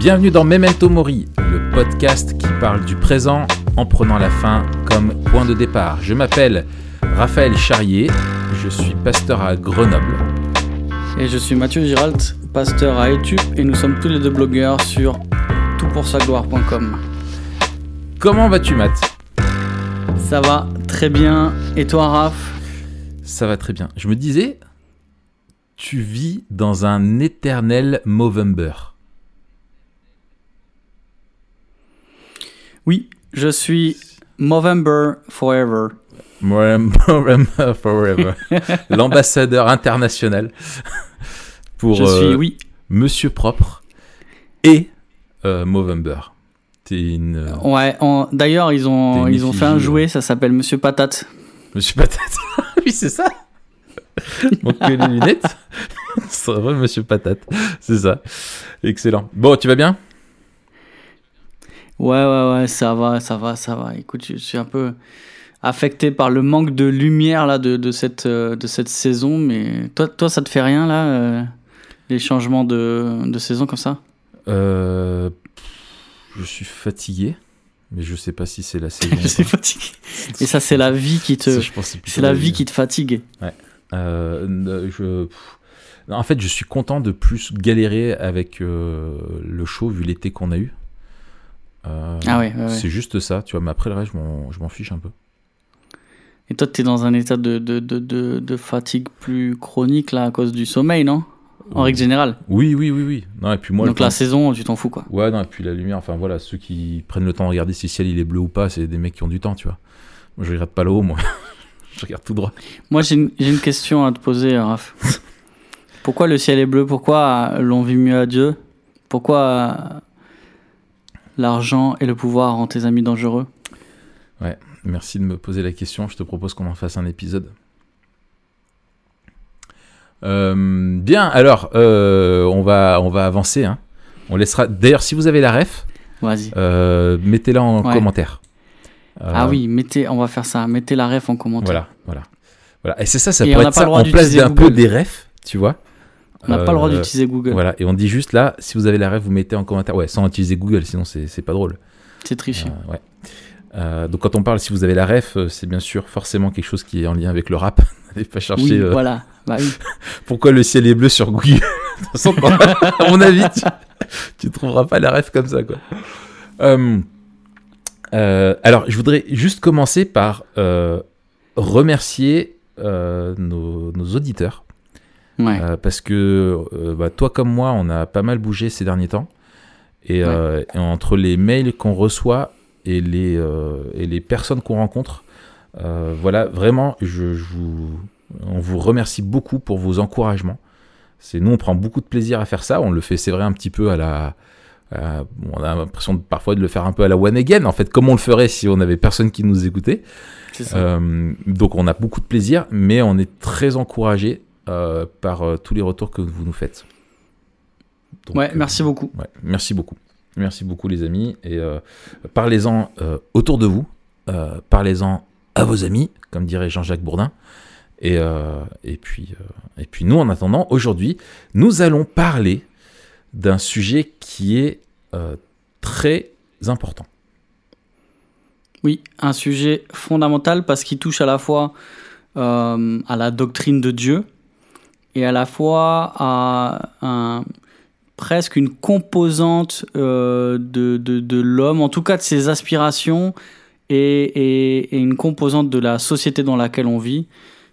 Bienvenue dans Memento Mori, le podcast qui parle du présent en prenant la fin comme point de départ. Je m'appelle Raphaël Charrier, je suis pasteur à Grenoble. Et je suis Mathieu Giralt, pasteur à Etup, et nous sommes tous les deux blogueurs sur toutpoursagloire.com. Comment vas-tu Matt? Ça va très bien. Et toi, Raph? Ça va très bien. Je me disais, tu vis dans un éternel Movember. Oui, je suis Movember Forever. Movember Forever. L'ambassadeur international pour Je suis, euh, oui. Monsieur Propre et euh, Movember. Une. euh, Ouais, d'ailleurs, ils ont, ils ont fait un jouet, ça s'appelle Monsieur Patate. Monsieur Patate. oui, c'est ça. Donc les lunettes. c'est vrai, Monsieur Patate. C'est ça. Excellent. Bon, tu vas bien? Ouais, ouais, ouais, ça va, ça va, ça va. Écoute, je suis un peu affecté par le manque de lumière là de, de cette, euh, de cette saison, mais toi, toi, ça te fait rien là, euh, les changements de, de saison comme ça? Euh, Je suis fatigué, mais je sais pas si c'est la saison. Je suis fatigué. Et ça, c'est la vie qui te, c'est la vie qui te fatigue. Je... Non, En fait, je suis content de plus galérer avec le show vu l'été qu'on a eu. Euh, Ah ouais, ouais, ouais. C'est juste ça, tu vois. Mais après le reste, je m'en- fiche un peu. Et toi, t'es dans un état de, de, de, fatigue plus chronique là à cause du sommeil, non? En règle générale. Oui, oui, oui, oui. Non, et puis moi, Donc la saison, tu t'en fous quoi. Ouais, non, et puis la lumière, enfin voilà, ceux qui prennent le temps de regarder si le ciel il est bleu ou pas, c'est des mecs qui ont du temps, tu vois. Moi, je regarde pas le haut, moi. je regarde tout droit. Moi, j'ai une, une question à te poser, Raph. Pourquoi le ciel est bleu? Pourquoi l'on vit mieux à Dieu? Pourquoi l'argent et le pouvoir rendent tes amis dangereux Merci de me poser la question. Je te propose qu'on en fasse un épisode. Euh, bien, alors, euh, on, va, on va avancer. hein. On laissera. D'ailleurs, si vous avez la ref, euh, mettez-la en Ouais. commentaire. Ah oui, mettez, on va faire ça. Mettez la ref en commentaire. Voilà, voilà. voilà. Et c'est ça, ça Et pourrait être pas ça en place d'un peu des refs, tu vois. On n'a pas le droit Euh, d'utiliser Google. Voilà, et on dit juste là, si vous avez la ref, vous mettez en commentaire. Ouais, sans utiliser Google, sinon c'est pas drôle. C'est triché. Euh, ouais. Euh, donc quand on parle, si vous avez la ref, c'est bien sûr forcément quelque chose qui est en lien avec le rap. N'allez pas chercher oui, euh, voilà. Bah oui. pourquoi le ciel est bleu sur Google. de toute façon, à mon avis, tu, tu trouveras pas la ref comme ça. Quoi. Euh, euh, alors, je voudrais juste commencer par remercier nos, nos auditeurs. Ouais. Euh, parce que euh, bah, toi comme moi, on a pas mal bougé ces derniers temps. Et, euh, et entre les mails qu'on reçoit et les, euh, et les personnes qu'on rencontre, euh, voilà, vraiment, je, je vous, on vous remercie beaucoup pour vos encouragements. C'est nous, on prend beaucoup de plaisir à faire ça. On le fait, c'est vrai, un petit peu à la. on a l'impression de- parfois de le faire un peu à la one again, en fait, comme on le ferait si on avait personne qui nous écoutait. C'est ça. Euh, donc on a beaucoup de plaisir, mais on est très encouragé euh, par euh, tous les retours que vous nous faites. Donc, ouais, euh, merci beaucoup. ouais, merci beaucoup. Merci beaucoup les amis. Et parlez-en autour de vous. Parlez-en à vos amis, comme dirait Jean-Jacques Bourdin. Et, et, puis, et puis nous, en attendant, aujourd'hui, nous allons parler d'un sujet qui est très important. Oui, un sujet fondamental parce qu'il touche à la fois euh, à la doctrine de Dieu et à la fois à un- presque une composante euh, de, de- de l'homme, en tout cas de ses aspirations et, et- et une composante de la société dans laquelle on vit.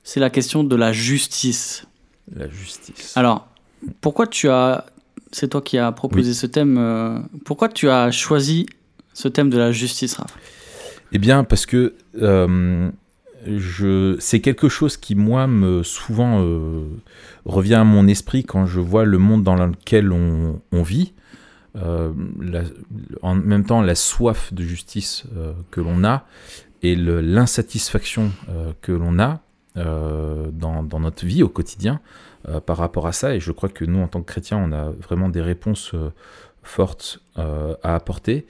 C'est la question de la justice. La justice. Alors, pourquoi tu as... C'est toi qui as proposé ce thème. euh, pourquoi tu as choisi ce thème de la justice, Raph? Eh bien, parce que euh, c'est quelque chose qui, moi, me souvent euh, revient à mon esprit quand je vois le monde dans lequel on, vit. Euh, en même temps, la soif de justice euh, que l'on a et l'insatisfaction que l'on a dans, notre vie au quotidien par rapport à ça. Et je crois que nous, en tant que chrétiens, on a vraiment des réponses fortes euh, à apporter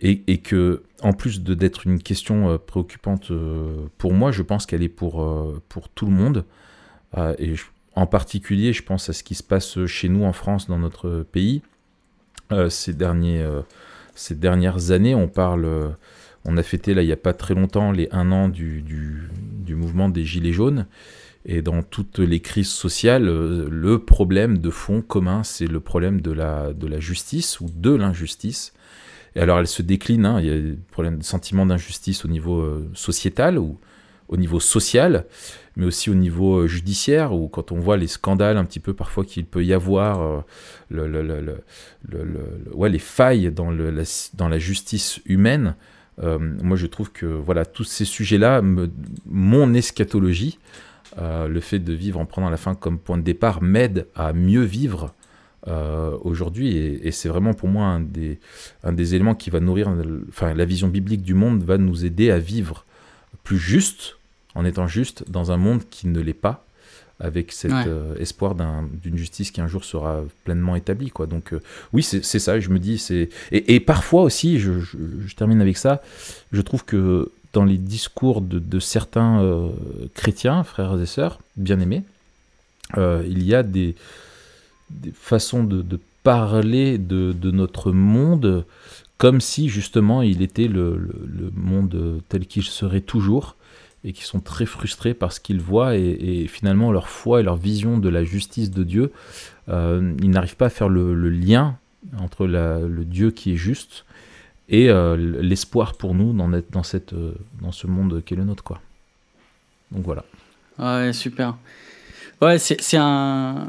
et, et que en plus de d'être une question euh, préoccupante euh, pour moi, je pense qu'elle est pour, pour tout le monde. Et en particulier, je pense à ce qui se passe chez nous en France, dans notre pays. ces, derniers, ces dernières années. On parle, on a fêté là il n'y a pas très longtemps les un an du, du mouvement des Gilets jaunes. Et dans toutes les crises sociales, euh, le problème de fond commun, c'est le problème de la, de la justice ou de l'injustice. Et alors elle se décline, hein, il y a des problèmes de sentiment d'injustice au niveau euh, sociétal ou au niveau social, mais aussi au niveau euh, judiciaire, où quand on voit les scandales un petit peu parfois qu'il peut y avoir, ouais, les failles dans, la, dans la justice humaine, moi je trouve que voilà tous ces sujets-là, mon eschatologie, euh, le fait de vivre en prenant la fin comme point de départ m'aide à mieux vivre euh, aujourd'hui. Et, c'est vraiment pour moi un des, un des éléments qui va nourrir, enfin la vision biblique du monde va nous aider à vivre plus juste, en étant juste, dans un monde qui ne l'est pas, avec cet euh, espoir d'une justice qui un jour sera pleinement établie. Quoi. Donc oui, c'est ça, je me dis, c'est... Et, parfois aussi, je, je, termine avec ça, je trouve que dans les discours de, certains euh, chrétiens, frères et sœurs, bien-aimés, euh, il y a des, façons de, parler de, notre monde comme si justement il était le, monde tel qu'il serait toujours et qui sont très frustrés par ce qu'ils voient et, finalement leur foi et leur vision de la justice de Dieu, euh, ils n'arrivent pas à faire le, lien entre le Dieu qui est juste et euh, l'espoir pour nous dans, dans, cette, euh, dans ce monde qui est le nôtre. Quoi. Donc voilà. Ouais, super. Ouais, c'est un.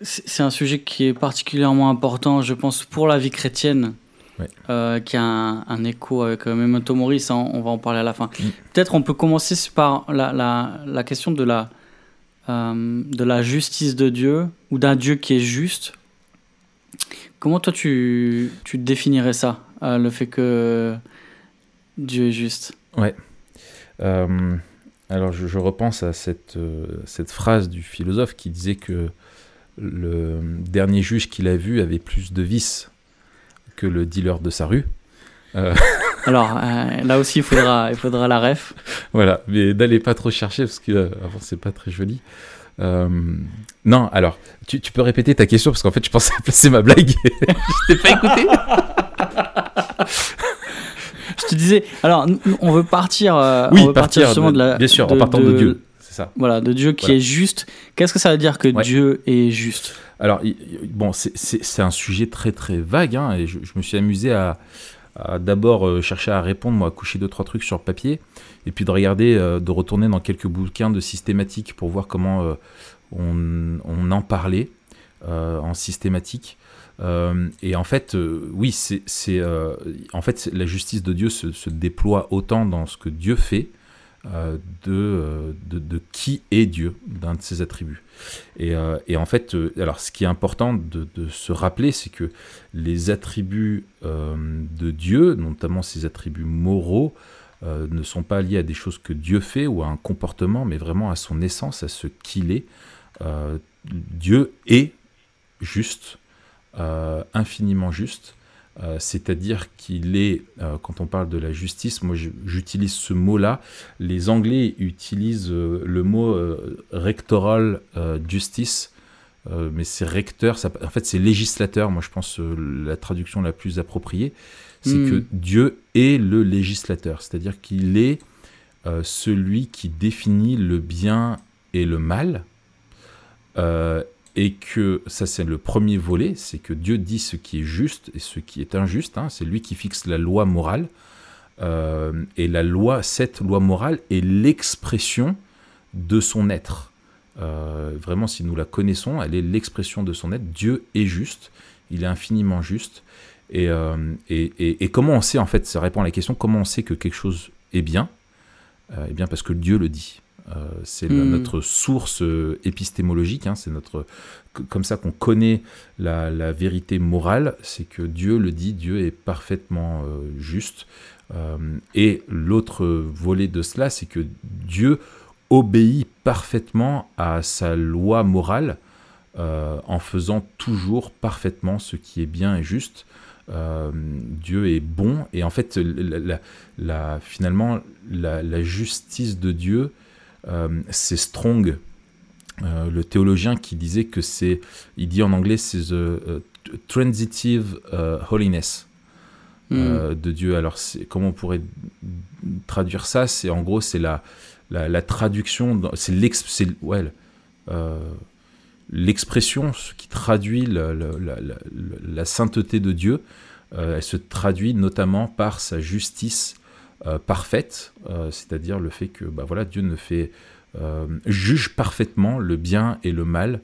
C'est un sujet qui est particulièrement important, je pense, pour la vie chrétienne, euh, qui a un, écho avec Memento Mori, hein, on va en parler à la fin. Mm. Peut-être on peut commencer par la, la, la question de la, de la justice de Dieu, ou d'un Dieu qui est juste, Comment toi tu, tu définirais ça, euh, le fait que Dieu est juste? Ouais. Euh, alors je, repense à cette, euh, cette phrase du philosophe qui disait que le dernier juge qu'il a vu avait plus de vices que le dealer de sa rue. Alors là aussi il faudra, il faudra la ref. Voilà, mais n'allez pas trop chercher parce que avant c'est pas très joli. Euh, non, alors, tu, peux répéter ta question parce qu'en fait, je pensais placer ma blague. je t'ai pas écouté. je te disais, alors, on veut partir. Euh, oui, on veut partir, justement de, la. Bien sûr, en partant de, Dieu. C'est ça. Voilà, de Dieu qui est juste. Qu'est-ce que ça veut dire que Dieu est juste? Alors, bon, c'est un sujet très très vague, hein, et je, me suis amusé à, d'abord euh, chercher à répondre, moi, à coucher deux, trois trucs sur papier, et puis de regarder, euh, de retourner dans quelques bouquins de systématique pour voir comment euh, on, en parlait en systématique. et en fait, oui, c'est, en fait, la justice de Dieu se, déploie autant dans ce que Dieu fait de, de, qui est Dieu, d'un de ses attributs. Et, et, en fait, alors ce qui est important de, se rappeler, c'est que les attributs de Dieu, notamment ses attributs moraux, euh, ne sont pas liés à des choses que Dieu fait ou à un comportement, mais vraiment à son essence, à ce qu'il est. Euh, Dieu est juste, euh, infiniment juste, c'est-à-dire qu'il est, quand on parle de la justice, moi j'utilise ce mot-là, les Anglais utilisent le mot rectoral justice, mais c'est recteur, en fait c'est législateur, moi je pense la traduction la plus appropriée c'est que hmm. Dieu est le législateur, c'est-à-dire qu'il est euh, celui qui définit le bien et le mal, euh, et que ça c'est le premier volet, c'est que Dieu dit ce qui est juste et ce qui est injuste, hein. c'est lui qui fixe la loi morale, euh, et la loi, cette loi morale est l'expression de son être. vraiment, si nous la connaissons, elle est l'expression de son être. Dieu est juste, il est infiniment juste, euh, et, et, comment on sait, en fait, ça répond à la question, comment on sait que quelque chose est bien? Euh, Eh bien, parce que Dieu le dit. Euh, c'est hmm. notre source épistémologique, hein, c'est notre comme ça qu'on connaît la, la, vérité morale, c'est que Dieu le dit, Dieu est parfaitement juste. et l'autre volet de cela, c'est que Dieu obéit parfaitement à sa loi morale en faisant toujours parfaitement ce qui est bien et juste. Euh, Dieu est bon et en fait la, finalement la, justice de Dieu euh, c'est strong euh, le théologien qui disait que c'est il dit en anglais c'est the transitive holiness Hmm. de Dieu. Alors, comment on pourrait traduire ça? C'est en gros, c'est la, la, traduction, c'est l'expression ouais, l'expression qui traduit la, sainteté de Dieu. elle se traduit notamment par sa justice parfaite, c'est-à-dire le fait que bah, voilà, Dieu ne fait euh, juge parfaitement le bien et le mal,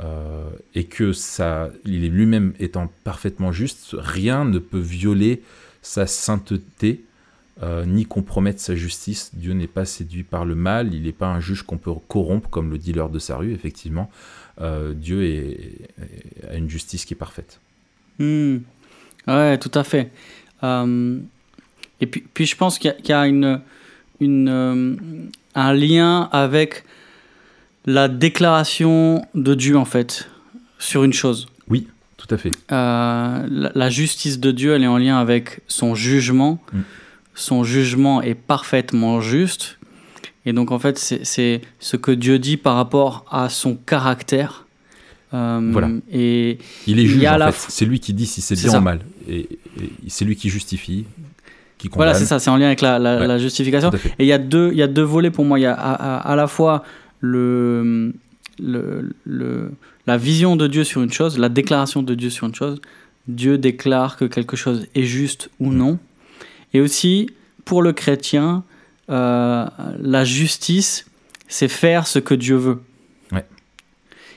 euh, et que ça, il est lui-même étant parfaitement juste, rien ne peut violer sa sainteté euh, ni compromettre sa justice. Dieu n'est pas séduit par le mal, il n'est pas un juge qu'on peut corrompre comme le dealer de sa rue, effectivement. Dieu est, a une justice qui est parfaite. Hmm. Ouais, tout à fait. Et puis, puis je pense qu'il y, a une, une, un lien avec la déclaration de Dieu, en fait, sur une chose. Oui, tout à fait. Euh, la, justice de Dieu, elle est en lien avec son jugement. Mm. Son jugement est parfaitement juste. Et donc, en fait, c'est ce que Dieu dit par rapport à son caractère. Euh, voilà. Et il est juge, en fait. C'est lui qui dit si c'est bien ou mal. et c'est lui qui justifie. Voilà, c'est ça, c'est en lien avec la, justification. Et il y, a deux, il y a deux volets pour moi. Il y a à, la fois le, le, le, la vision de Dieu sur une chose, la déclaration de Dieu sur une chose. Dieu déclare que quelque chose est juste ou mm. non. Et aussi, pour le chrétien, euh, la justice, c'est faire ce que Dieu veut.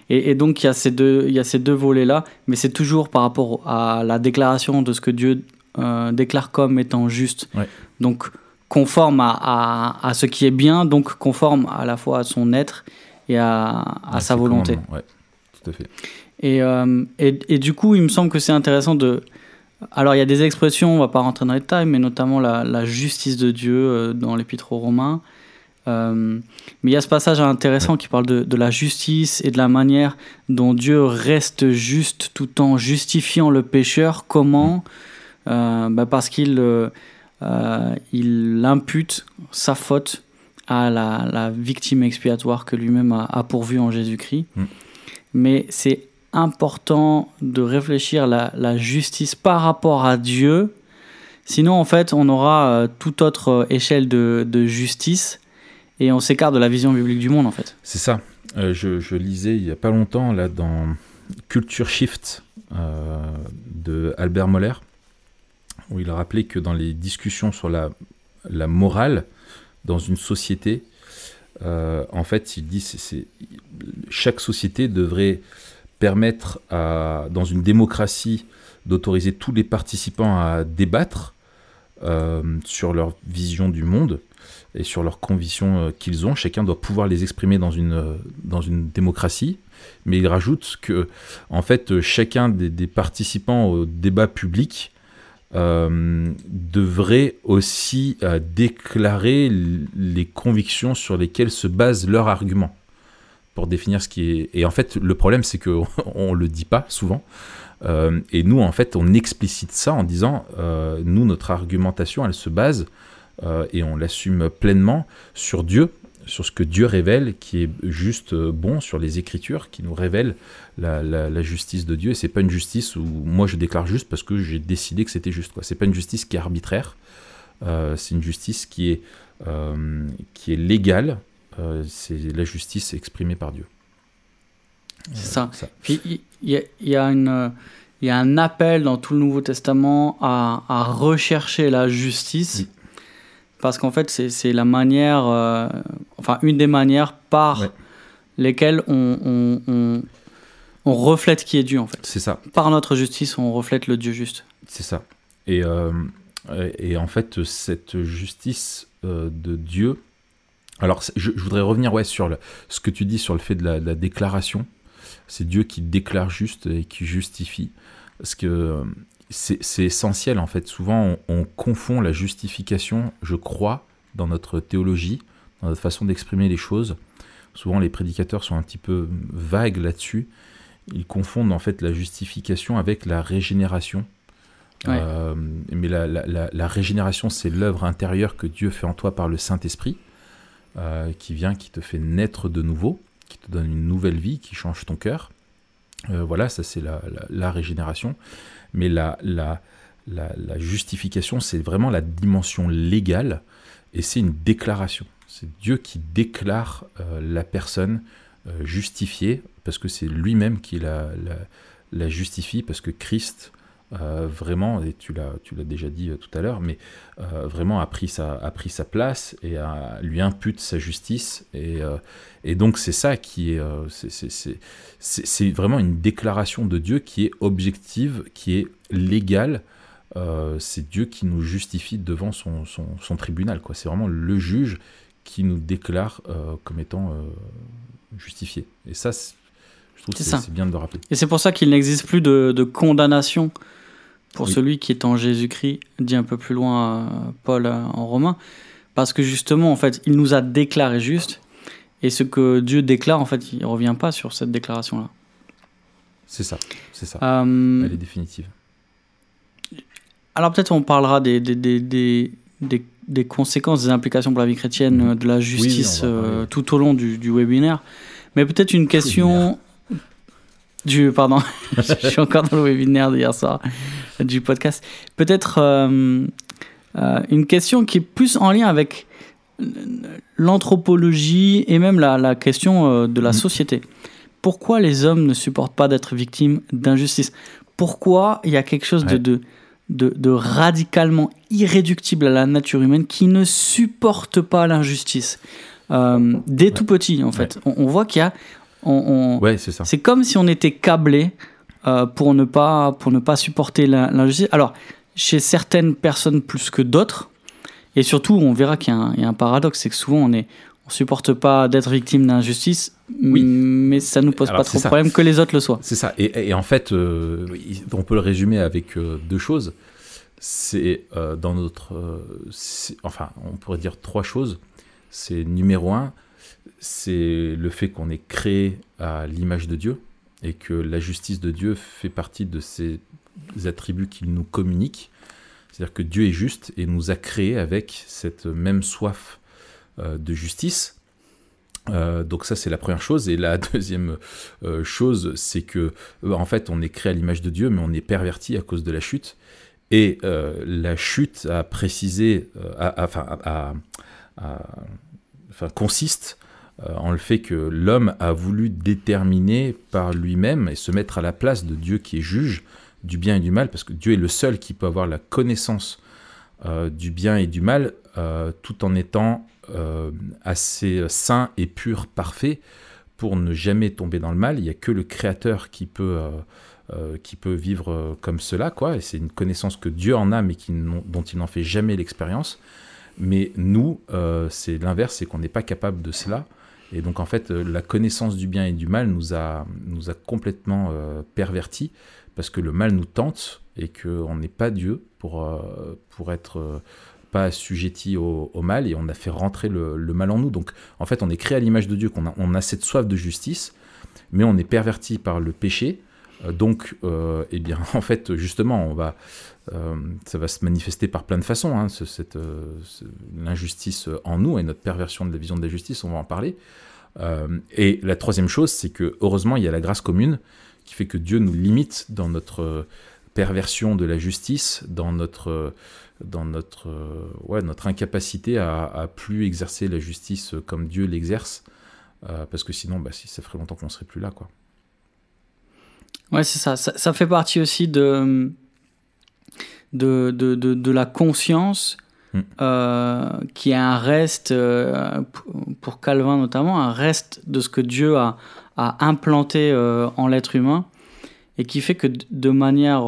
Et, et, donc, il y a ces deux, il y a ces deux volets-là, mais c'est toujours par rapport à la déclaration de ce que Dieu euh, déclare comme étant juste. Donc conforme à, à, ce qui est bien, donc conforme à la fois à son être et à, à sa volonté. Ouais, tout à fait. Et, euh, et, et, du coup, il me semble que c'est intéressant de... Alors, il y a des expressions, on va pas rentrer dans les détails, mais notamment la, la justice de Dieu euh, dans l'Épître aux Romains. mais il y a ce passage intéressant qui parle de, de, la justice et de la manière dont Dieu reste juste tout en justifiant le pécheur. Comment euh, bah, parce qu'il euh, euh, il impute sa faute à la, victime expiatoire que lui-même a, a pourvue en Jésus-Christ. Mm. Mais c'est important de réfléchir la, la justice par rapport à Dieu. Sinon, en fait, on aura toute autre échelle de, de justice et on s'écarte de la vision biblique du monde, en fait. C'est ça. je, je, lisais il n'y a pas longtemps, là, dans Culture Shift de Albert Moller, où il a rappelé que dans les discussions sur la, la morale dans une société, euh, en fait, il dit c'est chaque société devrait permettre à, dans une démocratie d'autoriser tous les participants à débattre euh, sur leur vision du monde et sur leurs convictions euh, qu'ils ont. Chacun doit pouvoir les exprimer dans une, dans une démocratie. Mais il rajoute que, en fait, chacun des participants au débat public euh, devraient aussi euh, déclarer les convictions sur lesquelles se base leur argument pour définir ce qui est. Et en fait, le problème, c'est qu'on ne le dit pas souvent. Euh, et nous, en fait, on explicite ça en disant, nous, notre argumentation, elle se base, et on l'assume pleinement, sur Dieu sur ce que Dieu révèle, qui est juste euh, bon, sur les Écritures, qui nous révèle la, justice de Dieu. Et c'est pas une justice où moi je déclare juste parce que j'ai décidé que c'était juste. Quoi. C'est pas une justice qui est arbitraire. Euh, c'est une justice qui est, euh, qui est légale. c'est la justice exprimée par Dieu. C'est ça. Puis il y, y, a une il y a un appel dans tout le Nouveau Testament à, à rechercher la justice parce qu'en fait, c'est la manière, euh, enfin, une des manières par lesquelles on, on, on, reflète qui est Dieu, en fait. C'est ça. Par notre justice, on reflète le Dieu juste. C'est ça. Et, euh, et en fait, cette justice euh, de Dieu. Alors, je, voudrais revenir ouais, sur le, ce que tu dis sur le fait de la, de la déclaration. C'est Dieu qui déclare juste et qui justifie. Parce que c'est essentiel en fait. Souvent, on, confond la justification, je crois, dans notre théologie, dans notre façon d'exprimer les choses. Souvent, les prédicateurs sont un petit peu vagues là-dessus. Ils confondent en fait la justification avec la régénération. Euh, mais la, régénération, c'est l'œuvre intérieure que Dieu fait en toi par le Saint-Esprit, euh, qui vient, qui te fait naître de nouveau, qui te donne une nouvelle vie, qui change ton cœur. Voilà, ça c'est la, régénération. Mais la, la, justification, c'est vraiment la dimension légale et c'est une déclaration. C'est Dieu qui déclare la personne justifiée parce que c'est lui-même qui la, la, justifie, parce que Christ euh, vraiment, et tu l'as, tu l'as déjà dit euh, tout à l'heure, mais euh, vraiment a pris, sa, a pris sa place et a, lui impute sa justice. Et, et donc c'est ça qui est, c'est, vraiment une déclaration de Dieu qui est objective, qui est légale. c'est Dieu qui nous justifie devant son, son, son tribunal. Quoi. C'est vraiment le juge qui nous déclare comme étant justifiés. Et ça, je trouve que c'est bien de le rappeler. Et c'est pour ça qu'il n'existe plus de, de condamnation pour celui qui est en Jésus-Christ, dit un peu plus loin euh, Paul euh, en Romain, parce que justement, en fait, il nous a déclaré juste, et ce que Dieu déclare, en fait, il ne revient pas sur cette déclaration-là. C'est ça, c'est ça. Euh, Elle est définitive. Alors peut-être on parlera des, des, des, des, conséquences, des implications pour la vie chrétienne, mhm. de la justice tout au long du, du webinaire. Mais peut-être une question du pardon, je suis encore dans le webinaire d'hier soir du podcast. Peut-être euh, euh, une question qui est plus en lien avec l'anthropologie et même la, la question euh, de la mm. société. Pourquoi les hommes ne supportent pas d'être victimes d'injustice? Pourquoi il y a quelque chose de, de, de, radicalement irréductible à la nature humaine qui ne supporte pas l'injustice? Dès tout petit, en fait. On, on voit qu'il y a on, c'est comme si on était câblé euh, pour, ne pas, pour ne pas supporter l'injustice. Alors, chez certaines personnes plus que d'autres, et surtout, on verra qu'il y, a un paradoxe, c'est que souvent on ne on supporte pas d'être victime d'injustice, oui. mais ça nous pose pas trop de problème que les autres le soient. C'est ça. Et, en fait, euh, on peut le résumer avec euh, deux choses. C'est dans notre, enfin, on pourrait dire trois choses. C'est numéro un, c'est le fait qu'on est créé à l'image de Dieu et que la justice de Dieu fait partie de ces attributs qu'il nous communique. C'est-à-dire que Dieu est juste et nous a créés avec cette même soif euh, de justice. Euh, donc ça c'est la première chose et la deuxième euh, chose c'est que en fait on est créé à l'image de Dieu mais on est perverti à cause de la chute et la chute a précisé enfin consiste en le fait que l'homme a voulu déterminer par lui-même et se mettre à la place de Dieu qui est juge du bien et du mal, parce que Dieu est le seul qui peut avoir la connaissance euh, du bien et du mal, euh, tout en étant assez saint et pur, parfait, pour ne jamais tomber dans le mal. Il n'y a que le Créateur qui peut, vivre comme cela, quoi. Et c'est une connaissance que Dieu en a, mais dont il n'en fait jamais l'expérience. Mais nous, c'est l'inverse, c'est qu'on n'est pas capable de cela. Et donc en fait, euh, la connaissance du bien et du mal nous a, nous a complètement euh, pervertis parce que le mal nous tente et qu'on n'est pas Dieu pour, euh, pour être pas assujetti au, mal et on a fait rentrer le, mal en nous. Donc en fait, on est créé à l'image de Dieu, qu'on a, on a cette soif de justice, mais on est perverti par le péché. donc, eh bien, en fait, justement, on va, ça va se manifester par plein de façons, hein, cette, l'injustice en nous et notre perversion de la vision de la justice, on va en parler. Euh, et la troisième chose, c'est que heureusement, il y a la grâce commune qui fait que Dieu nous limite dans notre perversion de la justice, dans notre, dans notre, ouais, notre incapacité à, plus exercer la justice comme Dieu l'exerce, euh, parce que sinon, bah, ça ferait longtemps qu'on serait plus là, quoi. Ouais, c'est ça. ça. fait partie aussi de, de, de, de la conscience Mm. Euh, qui est un reste, euh, pour Calvin notamment, un reste de ce que Dieu a, a implanté euh, en l'être humain, et qui fait que de manière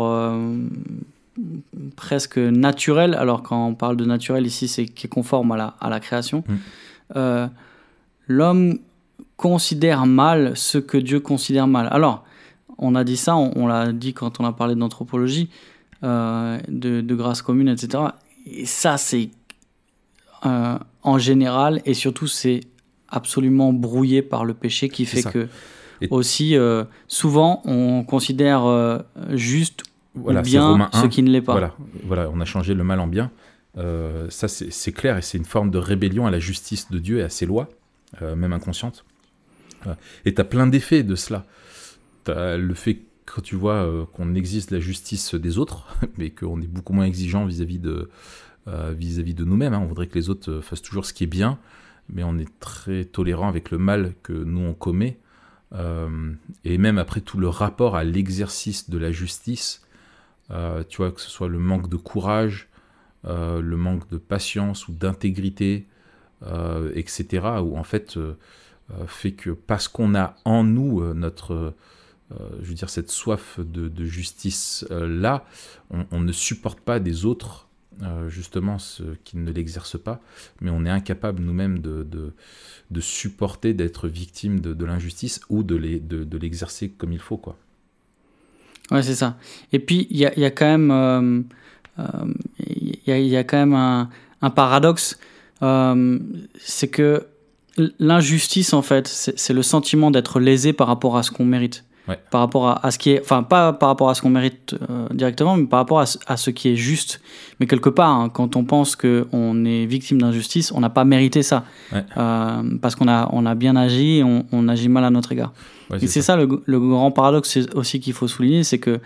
presque naturelle, alors quand on parle de naturel ici, c'est qui est conforme à la, à la création, mm. l'homme considère mal ce que Dieu considère mal. Alors, on a dit ça, on, l'a dit quand on a parlé d'anthropologie, de, de, grâce commune, etc. Et ça, c'est euh, en général, et surtout, c'est absolument brouillé par le péché qui fait que aussi, euh, souvent, on considère euh, juste voilà, bien ce qui ne l'est pas. Voilà, voilà, on a changé le mal en bien. ça, c'est clair, et c'est une forme de rébellion à la justice de Dieu et à ses lois, même inconscientes. Et tu as plein d'effets de cela. as le fait quand tu vois euh, qu'on existe la justice des autres, mais qu'on est beaucoup moins exigeant vis-à-vis de, euh, vis-à-vis de nous-mêmes. hein. On voudrait que les autres euh, fassent toujours ce qui est bien, mais on est très tolérant avec le mal que nous on commet. Et même après tout le rapport à l'exercice de la justice, tu vois, que ce soit le manque de courage, le manque de patience ou d'intégrité, etc., où en fait, fait que parce qu'on a en nous notre, je veux dire, cette soif de, de justice euh, on, ne supporte pas des autres, euh, justement, ceux qui ne l'exercent pas, mais on est incapable nous-mêmes de, supporter d'être victime de, l'injustice ou de l'exercer comme il faut, quoi. Ouais, c'est ça. Et puis, il y a, quand même, euh, euh, y, a, quand même un, paradoxe. euh, c'est que l'injustice, en fait, c'est le sentiment d'être lésé par rapport à ce qu'on mérite. Ouais. Par rapport à, à ce qui est. Enfin, pas par rapport à ce qu'on mérite euh, directement, mais par rapport à, ce- à ce qui est juste. Mais quelque part, hein, quand on pense qu'on est victime d'injustice, on n'a pas mérité ça. Ouais. Euh, parce qu'on a, on a bien agi et on, on agit mal à notre égard. Ouais, Et c'est ça, le, le grand paradoxe aussi qu'il faut souligner, c'est que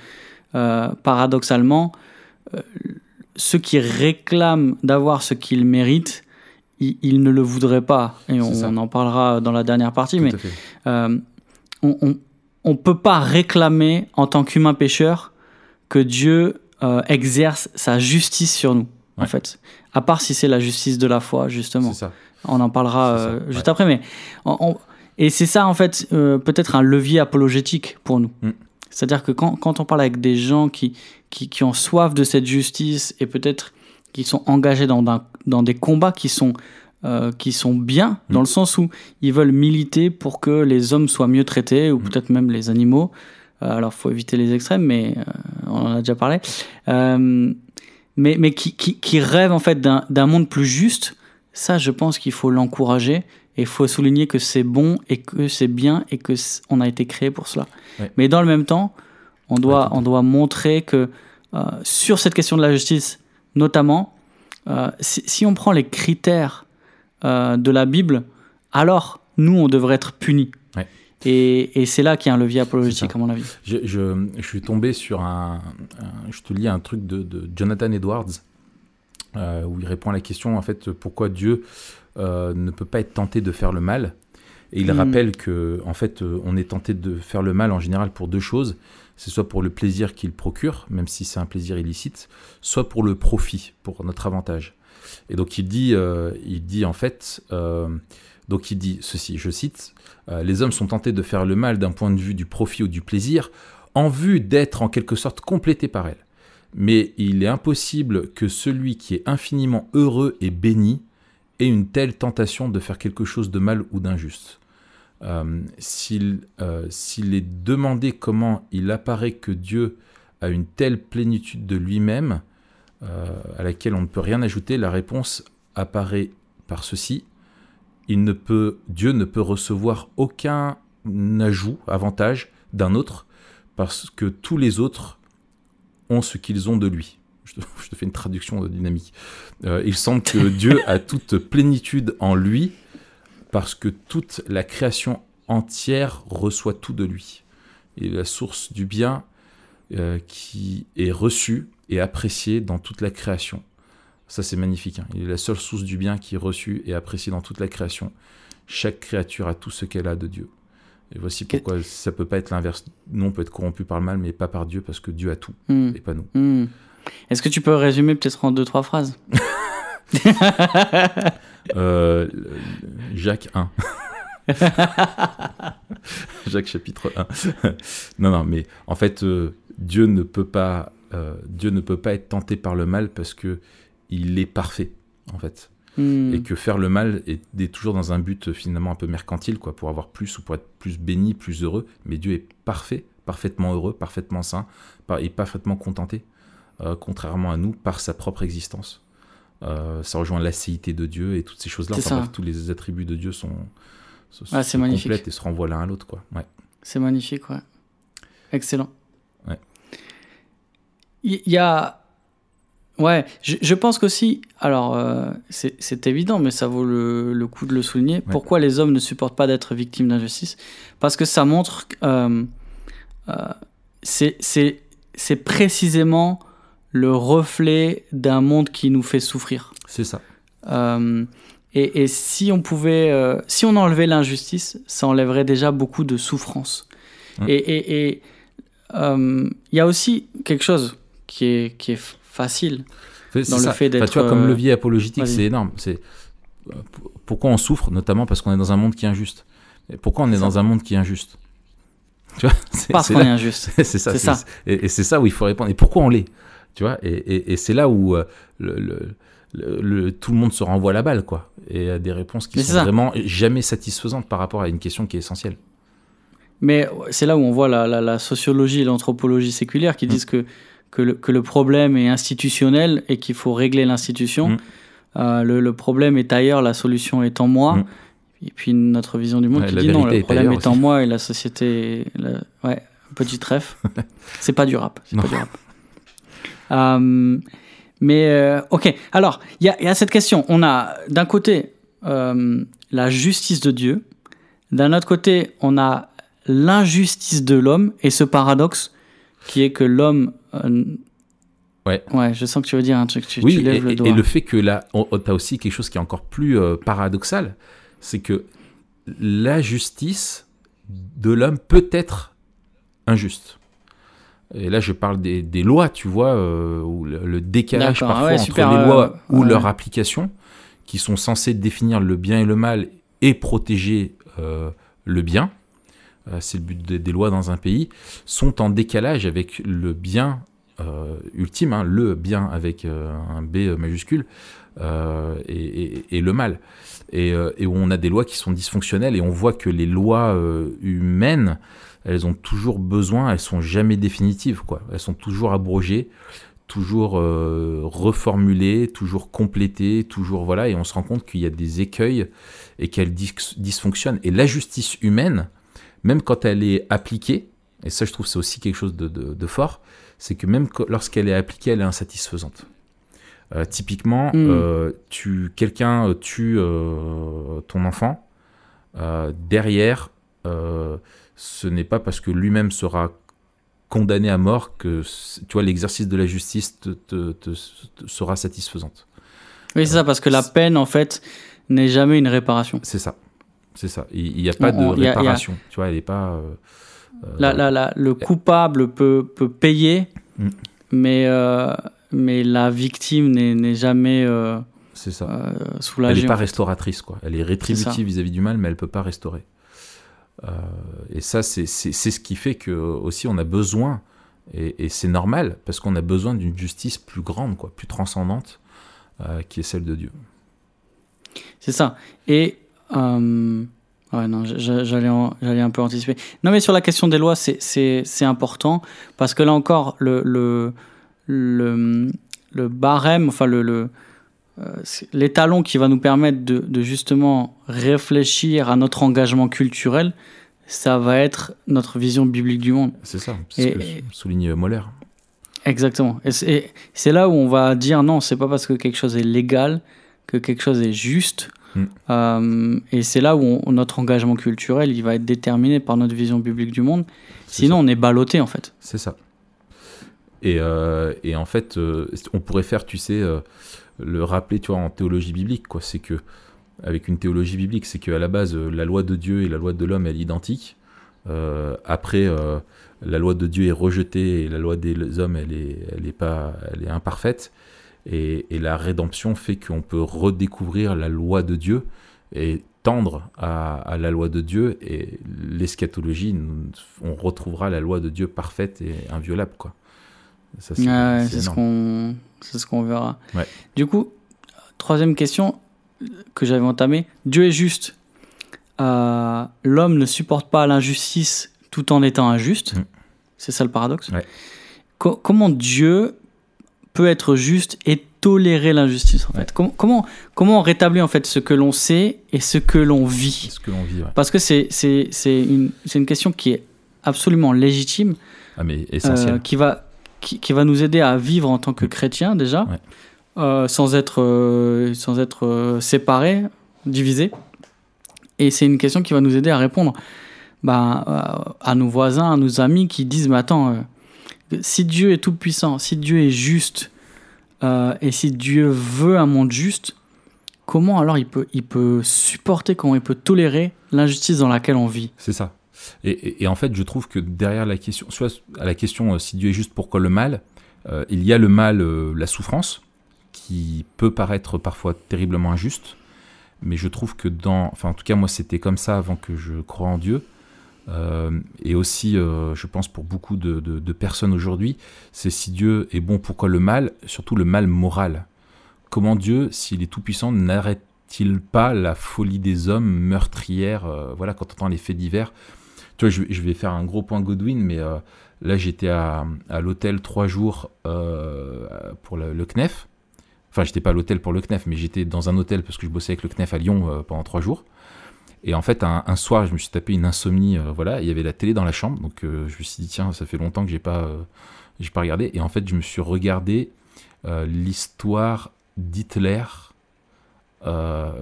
euh, paradoxalement, ceux qui réclament d'avoir ce qu'ils méritent, ils, ne le voudraient pas. Et on, on en parlera dans la dernière partie, Tout mais euh, on, on, on peut pas réclamer en tant qu'humain pécheur que Dieu euh, exerce sa justice sur nous, en fait. À part si c'est la justice de la foi, justement. Ça. On en parlera ça, euh, ouais. juste après, mais on- on- et c'est ça en fait euh, peut-être un levier apologétique pour nous. Mm. C'est-à-dire que quand, quand on parle avec des gens qui, qui, qui ont soif de cette justice et peut-être qui sont engagés dans, dans des combats qui sont, euh, qui sont bien, Mm. dans le sens où ils veulent militer pour que les hommes soient mieux traités, ou Mm. peut-être même les animaux. Euh, alors, faut éviter les extrêmes, mais euh, on en a déjà parlé. Euh, mais mais qui, qui, qui rêvent en fait d'un monde plus juste, ça, je pense qu'il faut l'encourager et il faut souligner que c'est bon et que c'est bien et que on a été créé pour cela. Ouais. Mais dans le même temps, on doit, on doit montrer que sur cette question de la justice, notamment, si, si on prend les critères euh, de la Bible, alors nous, on devrait être punis. Ouais. Et, et c'est là qu'il y a un levier apologétique, à mon avis. Je, je, je suis tombé sur un, un- Je te lis un truc de, de Jonathan Edwards, euh, où il répond à la question, en fait, pourquoi Dieu euh, ne peut pas être tenté de faire le mal? Et il Mm. rappelle que, en fait, on est tenté de faire le mal en général pour deux choses. C'est soit pour le plaisir qu'il procure, même si c'est un plaisir illicite, soit pour le profit, pour notre avantage. Et donc il dit, euh, il dit en fait, euh, donc il dit ceci, je cite, euh, les hommes sont tentés de faire le mal d'un point de vue du profit ou du plaisir, en vue d'être en quelque sorte complétés par elle. Mais il est impossible que celui qui est infiniment heureux et béni ait une telle tentation de faire quelque chose de mal ou d'injuste. S'il est demandé comment il apparaît que Dieu a une telle plénitude de lui-même, à laquelle on ne peut rien ajouter, la réponse apparaît par ceci. Il ne peut, Dieu ne peut recevoir aucun ajout, avantage d'un autre, parce que tous les autres ont ce qu'ils ont de lui. Je te, je te fais une traduction dynamique. Euh, il semble que Dieu a toute plénitude en lui, parce que toute la création entière reçoit tout de lui. Est la source du bien euh, qui est reçu et apprécié dans toute la création. Ça, c'est magnifique. hein. Il est la seule source du bien qui est reçu et apprécié dans toute la création. Chaque créature a tout ce qu'elle a de Dieu. Et voici pourquoi ça peut pas être l'inverse. Nous, on peut être corrompu par le mal, mais pas par Dieu, parce que Dieu a tout, Hmm. et pas nous. Hmm. Est-ce que tu peux résumer peut-être en deux, trois phrases Euh, Jacques 1. Jacques chapitre 1. non, non, mais en fait, euh, Dieu ne peut pas, euh, Dieu ne peut pas être tenté par le mal parce que il est parfait, en fait. Hmm. Et que faire le mal est, est toujours dans un but finalement un peu mercantile, quoi, pour avoir plus ou pour être plus béni, plus heureux. Mais Dieu est parfait, parfaitement heureux, parfaitement saint, par- et parfaitement contenté, euh, contrairement à nous, par sa propre existence. Euh, ça rejoint l'acéité de Dieu et toutes ces choses-là. Enfin, bref, tous les attributs de Dieu sont, Ah, magnifique. complètent et se renvoient l'un à l'autre, quoi. Ouais. C'est magnifique, ouais. Excellent. Il y, a. Ouais, je, je pense qu'aussi. Alors, euh, c'est évident, mais ça vaut le, le coup de le souligner. Pourquoi les hommes ne supportent pas d'être victimes d'injustice? Parce que ça montre euh, c'est c'est précisément le reflet d'un monde qui nous fait souffrir. C'est ça. Euh, et, et, si on pouvait, euh, si on enlevait l'injustice, ça enlèverait déjà beaucoup de souffrance. Et il euh, y a aussi quelque chose qui est, qui est facile dans le fait Enfin, d'être. tu vois, comme euh, levier apologétique, c'est énorme. C'est euh, pourquoi on souffre, notamment parce qu'on est dans un monde qui est injuste? Et pourquoi on est dans un monde qui est injuste? Tu vois, parce qu'on est injuste. c'est ça. Et, et c'est ça où il faut répondre. Et pourquoi on l'est? Tu vois Et, c'est là où euh, le, le- le- le- tout le monde se renvoie la balle, quoi. Et a des réponses qui sont ça. vraiment jamais satisfaisantes par rapport à une question qui est essentielle. Mais c'est là où on voit la, la- la sociologie et l'anthropologie séculaire Mm. qui disent que, que, le, que le problème est institutionnel et qu'il faut régler l'institution. Mm. Euh, le, le problème est ailleurs, la solution est en moi. Mm. Et puis notre vision du monde Ouais, qui dit non, le problème est en moi et la société. la- Ouais, petit ref. c'est pas du rap. C'est pas du rap. Euh, mais euh, ok, alors il y, a- il y a cette question. On a d'un côté la justice de Dieu, d'un autre côté on a l'injustice de l'homme et ce paradoxe qui est que l'homme. Euh, Ouais. Ouais, je sens que tu veux dire un truc. Tu, oui, tu et, lèves le et- doigt. et le fait que là, tu as aussi quelque chose qui est encore plus euh, paradoxal, c'est que la justice de l'homme peut être injuste. Et là, je parle des, des lois, tu vois, euh, ou le, le décalage parfois ouais, entre super, les lois ou ouais. leur application, qui sont censées définir le bien et le mal et protéger le bien. Euh, c'est le but des- lois dans un pays, sont en décalage avec le bien euh, ultime, hein, le bien avec euh, un B majuscule, et, le mal. Et, et où on a des lois qui sont dysfonctionnelles, et on voit que les lois humaines, elles ont toujours besoin, elles sont jamais définitives, quoi. Elles sont toujours abrogées, toujours reformulées, toujours complétées, toujours voilà, et on se rend compte qu'il y a des écueils et qu'elles dys- dysfonctionnent. Et la justice humaine, même quand elle est appliquée, et ça je trouve c'est aussi quelque chose de, de- de fort, c'est que même que- lorsqu'elle est appliquée, elle est insatisfaisante. Euh, typiquement, Mm. euh, tu, quelqu'un euh, tue euh, ton enfant, derrière, ce n'est pas parce que lui-même sera condamné à mort que tu vois l'exercice de la justice te, te- te- te- sera satisfaisante. Oui, c'est ça, parce que la peine, en fait, n'est jamais une réparation. C'est ça, c'est ça. Il n'y a pas On- de il y a- il y a- réparation. Tu vois, elle n'est pas. euh, euh, La- la- la- le coupable peut, peut payer, Mm. mais, euh, mais la victime n'est jamais euh, c'est ça. euh, Elle soulagée. n'est pas restauratrice, quoi. Elle est rétributive vis-à-vis du mal, mais elle peut pas restaurer. Euh, et ça, c'est ce qui fait que aussi on a besoin, et, et c'est normal, parce qu'on a besoin d'une justice plus grande, quoi, plus transcendante, euh, qui est celle de Dieu. C'est ça. Et. Euh, ouais, non, j'allais un peu anticiper. Non, mais sur la question des lois, c'est- c'est c'est important, parce que là encore, le, le, le, le barème, enfin, le. le euh, l'étalon qui va nous permettre de, de justement réfléchir à notre engagement culturel, ça va être notre vision biblique du monde. C'est ça, c'est Et- ce que souligne Moller. Exactement. Et c'est- et c'est là où on va dire non, c'est pas parce que quelque chose est légal que quelque chose est juste. Mm. Euh, et c'est là où on- notre engagement culturel il va être déterminé par notre vision biblique du monde. Sinon, on est ballotté en fait. C'est ça. Et, euh, et en fait, euh, on pourrait faire, tu sais, le rappeler, tu vois, en théologie biblique, quoi. C'est que, avec une théologie biblique, c'est qu'à la base, la loi de Dieu et la loi de l'homme, elle est identique. Après, la loi de Dieu est rejetée et la loi des hommes, elle est, elle est, pas, elle est imparfaite. Et, et la rédemption fait qu'on peut redécouvrir la loi de Dieu et tendre à, à la loi de Dieu. Et l'eschatologie, on retrouvera la loi de Dieu parfaite et inviolable, quoi. Ça, c'est Ouais, c'est c'est ce qu'on c'est ce qu'on verra. Ouais. Du coup, troisième question que j'avais entamée. Dieu est juste. Euh, L'homme ne supporte pas l'injustice tout en étant injuste. Mm. C'est ça le paradoxe? Ouais. Co- comment Dieu peut être juste et tolérer l'injustice en fait Com- comment, comment on rétablit en fait ce que l'on sait et ce que l'on vit? Ce que vit, ouais. Parce que c'est une, question qui est absolument légitime Ah, mais essentiel. euh, qui, va, qui, qui va nous aider à vivre en tant que Mm. chrétien déjà, Ouais. euh, sans être, euh, sans être séparés, divisés. Et c'est une question qui va nous aider à répondre ben, à nos voisins, à nos amis qui disent Mais attends, si Dieu est tout puissant, si Dieu est juste, et si Dieu veut un monde juste, comment alors il peut, il peut supporter, comment il peut tolérer l'injustice dans laquelle on vit? C'est ça. Et, en fait, je trouve que derrière la question, soit à la question si Dieu est juste, pourquoi le mal Il y a le mal, la souffrance, qui peut paraître parfois terriblement injuste, mais je trouve que dans, enfin en tout cas moi c'était comme ça avant que je croie en Dieu, euh, et aussi euh, je pense pour beaucoup de, personnes aujourd'hui, c'est si Dieu est bon, pourquoi le mal, surtout le mal moral. Comment Dieu, s'il est tout puissant, n'arrête-t-il pas la folie des hommes meurtrières euh, Voilà, quand on entend les faits divers? Tu vois, je, vais faire un gros point Godwin, mais là j'étais à, l'hôtel trois jours pour le CNEF. Enfin, j'étais pas à l'hôtel pour le CNEF, mais j'étais dans un hôtel parce que je bossais avec le CNEF à Lyon pendant trois jours. Et en fait, un, soir, je me suis tapé une insomnie. Euh, voilà, il y avait la télé dans la chambre, donc euh, je me suis dit tiens, ça fait longtemps que j'ai pas, j'ai pas regardé. Et en fait, je me suis regardé l'histoire d'Hitler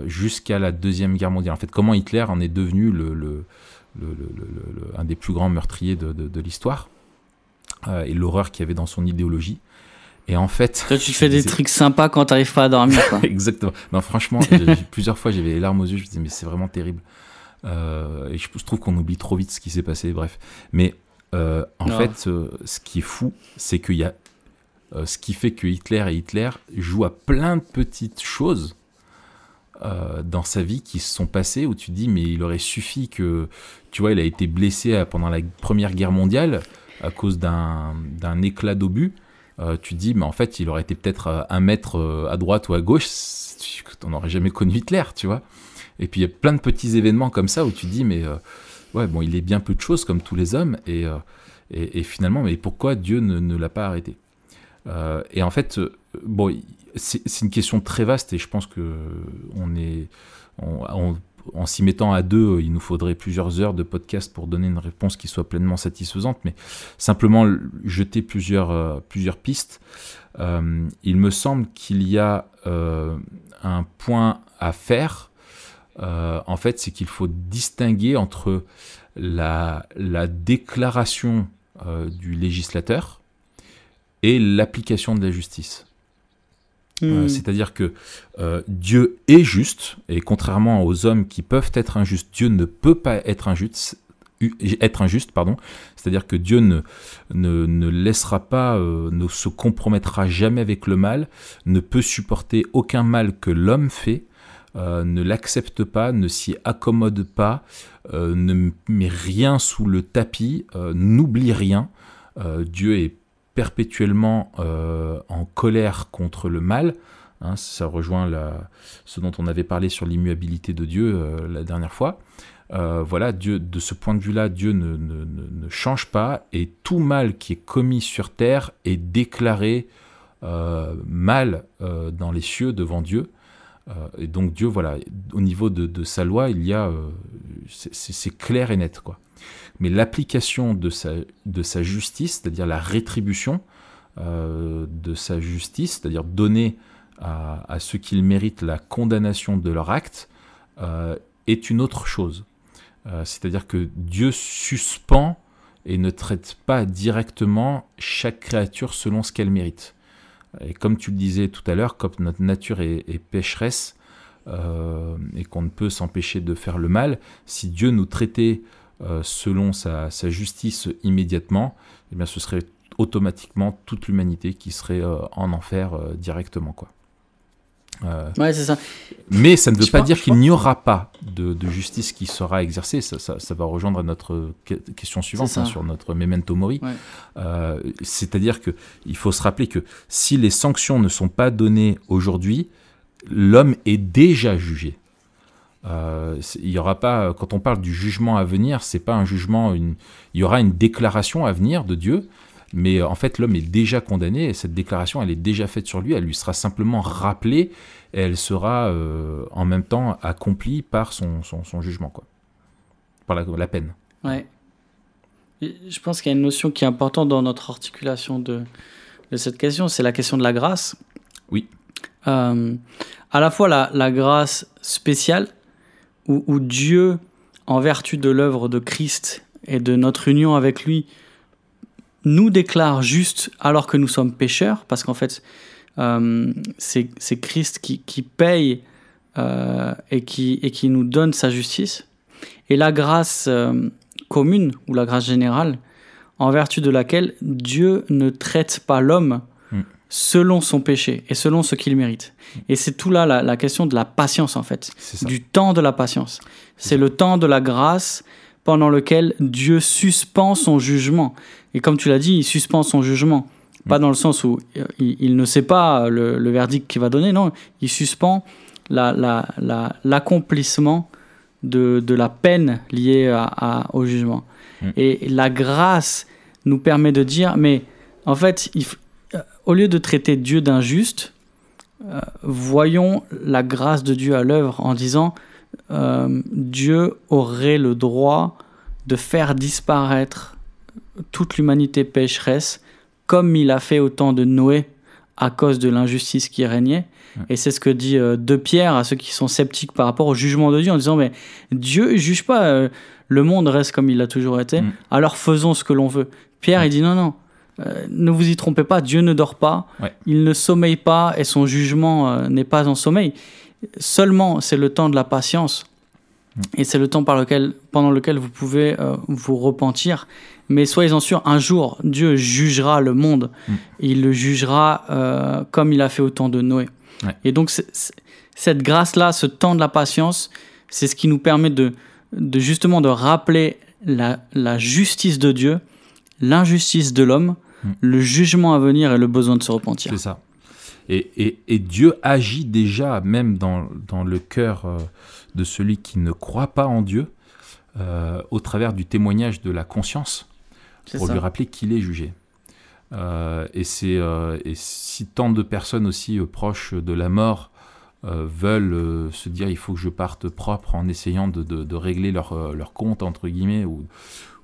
jusqu'à la deuxième guerre mondiale. En fait, comment Hitler en est devenu le, un des plus grands meurtriers de l'histoire et l'horreur qu'il y avait dans son idéologie. Et en fait. Toi, tu fais des trucs sympas quand t'arrives pas à dormir, quoi. Exactement. Non, franchement, plusieurs fois, j'avais les larmes aux yeux. Je me disais, mais c'est vraiment terrible. Euh, et je, trouve qu'on oublie trop vite ce qui s'est passé, bref. Mais euh, en fait, euh, ce qui est fou, c'est qu'il y a. ce qui fait que Hitler et Hitler jouent à plein de petites choses dans sa vie qui se sont passées où tu dis, mais il aurait suffi que. Tu vois, il a été blessé pendant la Première Guerre mondiale à cause d'un éclat d'obus. Euh, tu dis, mais en fait, il aurait été peut-être euh, un mètre euh, à droite ou à gauche, on n'aurait jamais connu Hitler, tu vois. Et puis il y a plein de petits événements comme ça où tu dis, mais ouais, bon, il est bien peu de choses comme tous les hommes, et, et, finalement, mais pourquoi Dieu ne, l'a pas arrêté? Et en fait, bon, c'est une question très vaste, et je pense que on est, on, en s'y mettant à deux, il nous faudrait plusieurs heures de podcast pour donner une réponse qui soit pleinement satisfaisante, mais simplement jeter plusieurs, euh, pistes. Euh, il me semble qu'il y a euh, un point à faire, en fait, c'est qu'il faut distinguer entre la déclaration du législateur et l'application de la justice. Euh, hmm. C'est-à-dire que euh, Dieu est juste, et contrairement aux hommes qui peuvent être injustes, Dieu ne peut pas être injuste. Être injuste, pardon. C'est-à-dire que Dieu ne, ne, laissera pas, euh, ne se compromettra jamais avec le mal, ne peut supporter aucun mal que l'homme fait, ne l'accepte pas, ne s'y accommode pas, ne met rien sous le tapis, n'oublie rien. Dieu est perpétuellement euh, en colère contre le mal. Hein, ça rejoint ce dont on avait parlé sur l'immuabilité de Dieu euh, la dernière fois. Euh, voilà, Dieu, de ce point de vue-là, Dieu ne, change pas et tout mal qui est commis sur terre est déclaré mal dans les cieux devant Dieu. et donc Dieu, voilà, au niveau de, de sa loi, il y a, c'est clair et net, quoi mais l'application de sa, justice, c'est-à-dire la rétribution euh, de sa justice, c'est-à-dire donner à, ceux qui méritent la condamnation de leur acte, euh, est une autre chose. Euh, c'est-à-dire que Dieu suspend et ne traite pas directement chaque créature selon ce qu'elle mérite. Et comme tu le disais tout à l'heure, comme notre nature est, pécheresse et qu'on ne peut s'empêcher de faire le mal, si Dieu nous traitait selon sa, justice immédiatement, eh bien, ce serait automatiquement toute l'humanité qui serait euh, en enfer euh, directement. Quoi. ouais, c'est ça. Mais ça ne veut pas dire qu'il n'y aura pas de, justice qui sera exercée. Ça, ça, va rejoindre notre question suivante hein, sur notre memento mori. C'est-à-dire qu'il faut se rappeler que si les sanctions ne sont pas données aujourd'hui, l'homme est déjà jugé. Euh, il y aura pas, quand on parle du jugement à venir, c'est pas un jugement, une, il y aura une déclaration à venir de Dieu, mais euh, en fait l'homme est déjà condamné et cette déclaration elle est déjà faite sur lui, elle lui sera simplement rappelée et elle sera euh, en même temps accomplie par son, son, jugement, quoi, par la, la, peine. Ouais. Je pense qu'il y a une notion qui est importante dans notre articulation de, de cette question, c'est la question de la grâce. Oui. à la fois la, la grâce spéciale où, Dieu en vertu de l'œuvre de Christ et de notre union avec lui, nous déclare juste alors que nous sommes pécheurs, parce qu'en fait, euh, c'est Christ qui, paye euh, et, qui, nous donne sa justice. Et la grâce euh, commune, ou la grâce générale, en vertu de laquelle Dieu ne traite pas l'homme mm. Selon son péché et selon ce qu'il mérite. Et c'est tout là la, la, question de la patience, en fait, du temps de la patience. C'est le temps de la grâce pendant lequel Dieu suspend son jugement. Et comme tu l'as dit, il suspend son jugement. Pas dans le sens où il, ne sait pas le, verdict qu'il va donner, non, il suspend l'accomplissement la, la, de, de, la peine liée à, au jugement. Mm. Et la grâce nous permet de dire, mais en fait, il, au lieu de traiter Dieu d'injuste, euh, voyons la grâce de Dieu à l'œuvre en disant, Dieu aurait le droit de faire disparaître toute l'humanité pécheresse, comme il a fait au temps de Noé à cause de l'injustice qui régnait. Et c'est ce que dit euh, De Pierre à ceux qui sont sceptiques par rapport au jugement de Dieu en disant mais Dieu ne juge pas, euh, le monde reste comme il a toujours été, mm. alors faisons ce que l'on veut. Pierre il dit non non, euh, ne vous y trompez pas, Dieu ne dort pas, il ne sommeille pas et son jugement n'est pas en sommeil. Seulement c'est le temps de la patience mm. et c'est le temps par lequel, pendant lequel vous pouvez vous repentir mais soyez-en sûrs, un jour, Dieu jugera le monde. Mm. il le jugera euh, comme il a fait au temps de Noé. Et donc, cette grâce-là, ce temps de la patience, c'est ce qui nous permet de, de justement de rappeler la, la justice de Dieu, l'injustice de l'homme, mm. le jugement à venir et le besoin de se repentir. C'est ça. Et, et, et, Dieu agit déjà même dans, dans le cœur euh, de celui qui ne croit pas en Dieu, euh, au travers du témoignage de la conscience pour lui rappeler qu'il est jugé. Euh, et, c'est, euh, et si tant de personnes aussi proches de la mort veulent se dire il faut que je parte propre en essayant de, de, régler leur, leur, compte, entre guillemets, ou,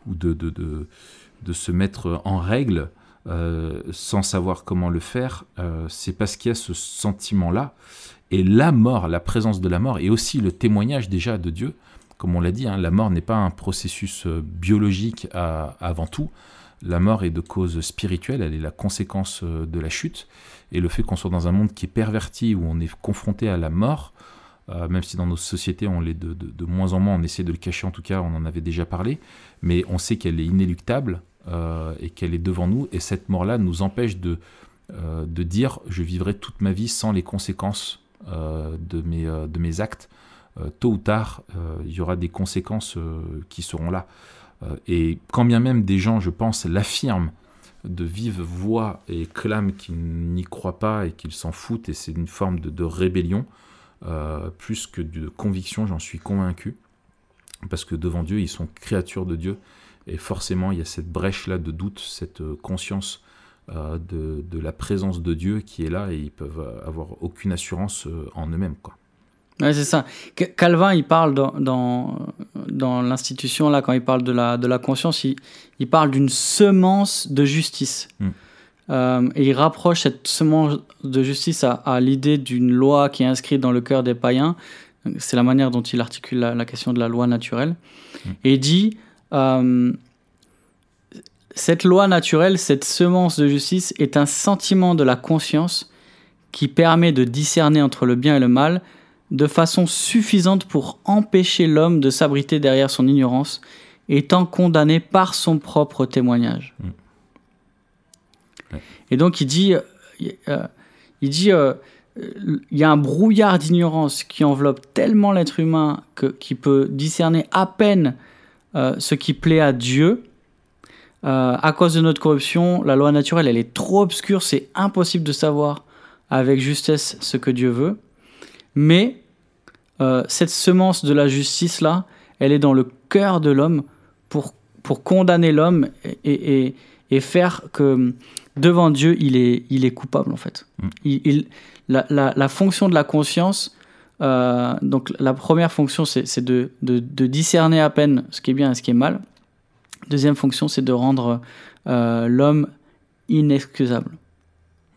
ou de, de, se mettre en règle sans savoir comment le faire, c'est parce qu'il y a ce sentiment-là. Et la mort, la présence de la mort, et aussi le témoignage déjà de Dieu, comme on l'a dit, hein, la mort n'est pas un processus euh, biologique avant tout. La mort est de cause spirituelle, elle est la conséquence euh, de la chute. Et le fait qu'on soit dans un monde qui est perverti, où on est confronté à la mort, euh, même si dans nos sociétés on l'est de, de, moins en moins, on essaie de le cacher en tout cas, on en avait déjà parlé, mais on sait qu'elle est inéluctable et qu'elle est devant nous, et cette mort-là nous empêche de, de dire je vivrai toute ma vie sans les conséquences de, mes, de mes actes. Euh, tôt ou tard, euh, il y aura des conséquences euh, qui seront là. et quand bien même des gens, je pense, l'affirment de vive voix et clament qu'ils n'y croient pas et qu'ils s'en foutent, et c'est une forme de, rébellion, plus que de conviction, j'en suis convaincu, parce que devant Dieu, ils sont créatures de Dieu, et forcément, il y a cette brèche-là de doute, cette conscience de, de, la présence de Dieu qui est là, et ils peuvent avoir aucune assurance en eux-mêmes. quoi. Ouais, c'est ça. Calvin, il parle dans, dans, dans l'institution, là, quand il parle de la, de la conscience, il, il parle d'une semence de justice. Euh, et il rapproche cette semence de justice à, à l'idée d'une loi qui est inscrite dans le cœur des païens. C'est la manière dont il articule la, question de la loi naturelle. Hmm. Et il dit euh, cette loi naturelle, cette semence de justice est un sentiment de la conscience qui permet de discerner entre le bien et le mal de façon suffisante pour empêcher l'homme de s'abriter derrière son ignorance, étant condamné par son propre témoignage. Mm. Et donc il dit, euh, euh, il dit, euh, il y a un brouillard d'ignorance qui enveloppe tellement l'être humain que qui peut discerner à peine ce qui plaît à Dieu. à cause de notre corruption, la loi naturelle, elle est trop obscure, c'est impossible de savoir avec justesse ce que Dieu veut. Mais euh, cette semence de la justice-là, elle est dans le cœur de l'homme pour, pour condamner l'homme et, et, faire que devant Dieu, il est, il est coupable en fait. Mm. Il, la, la, la, fonction de la conscience, euh, donc la première fonction, c'est de, de, de, discerner à peine ce qui est bien et ce qui est mal. Deuxième fonction, c'est de rendre euh, l'homme inexcusable.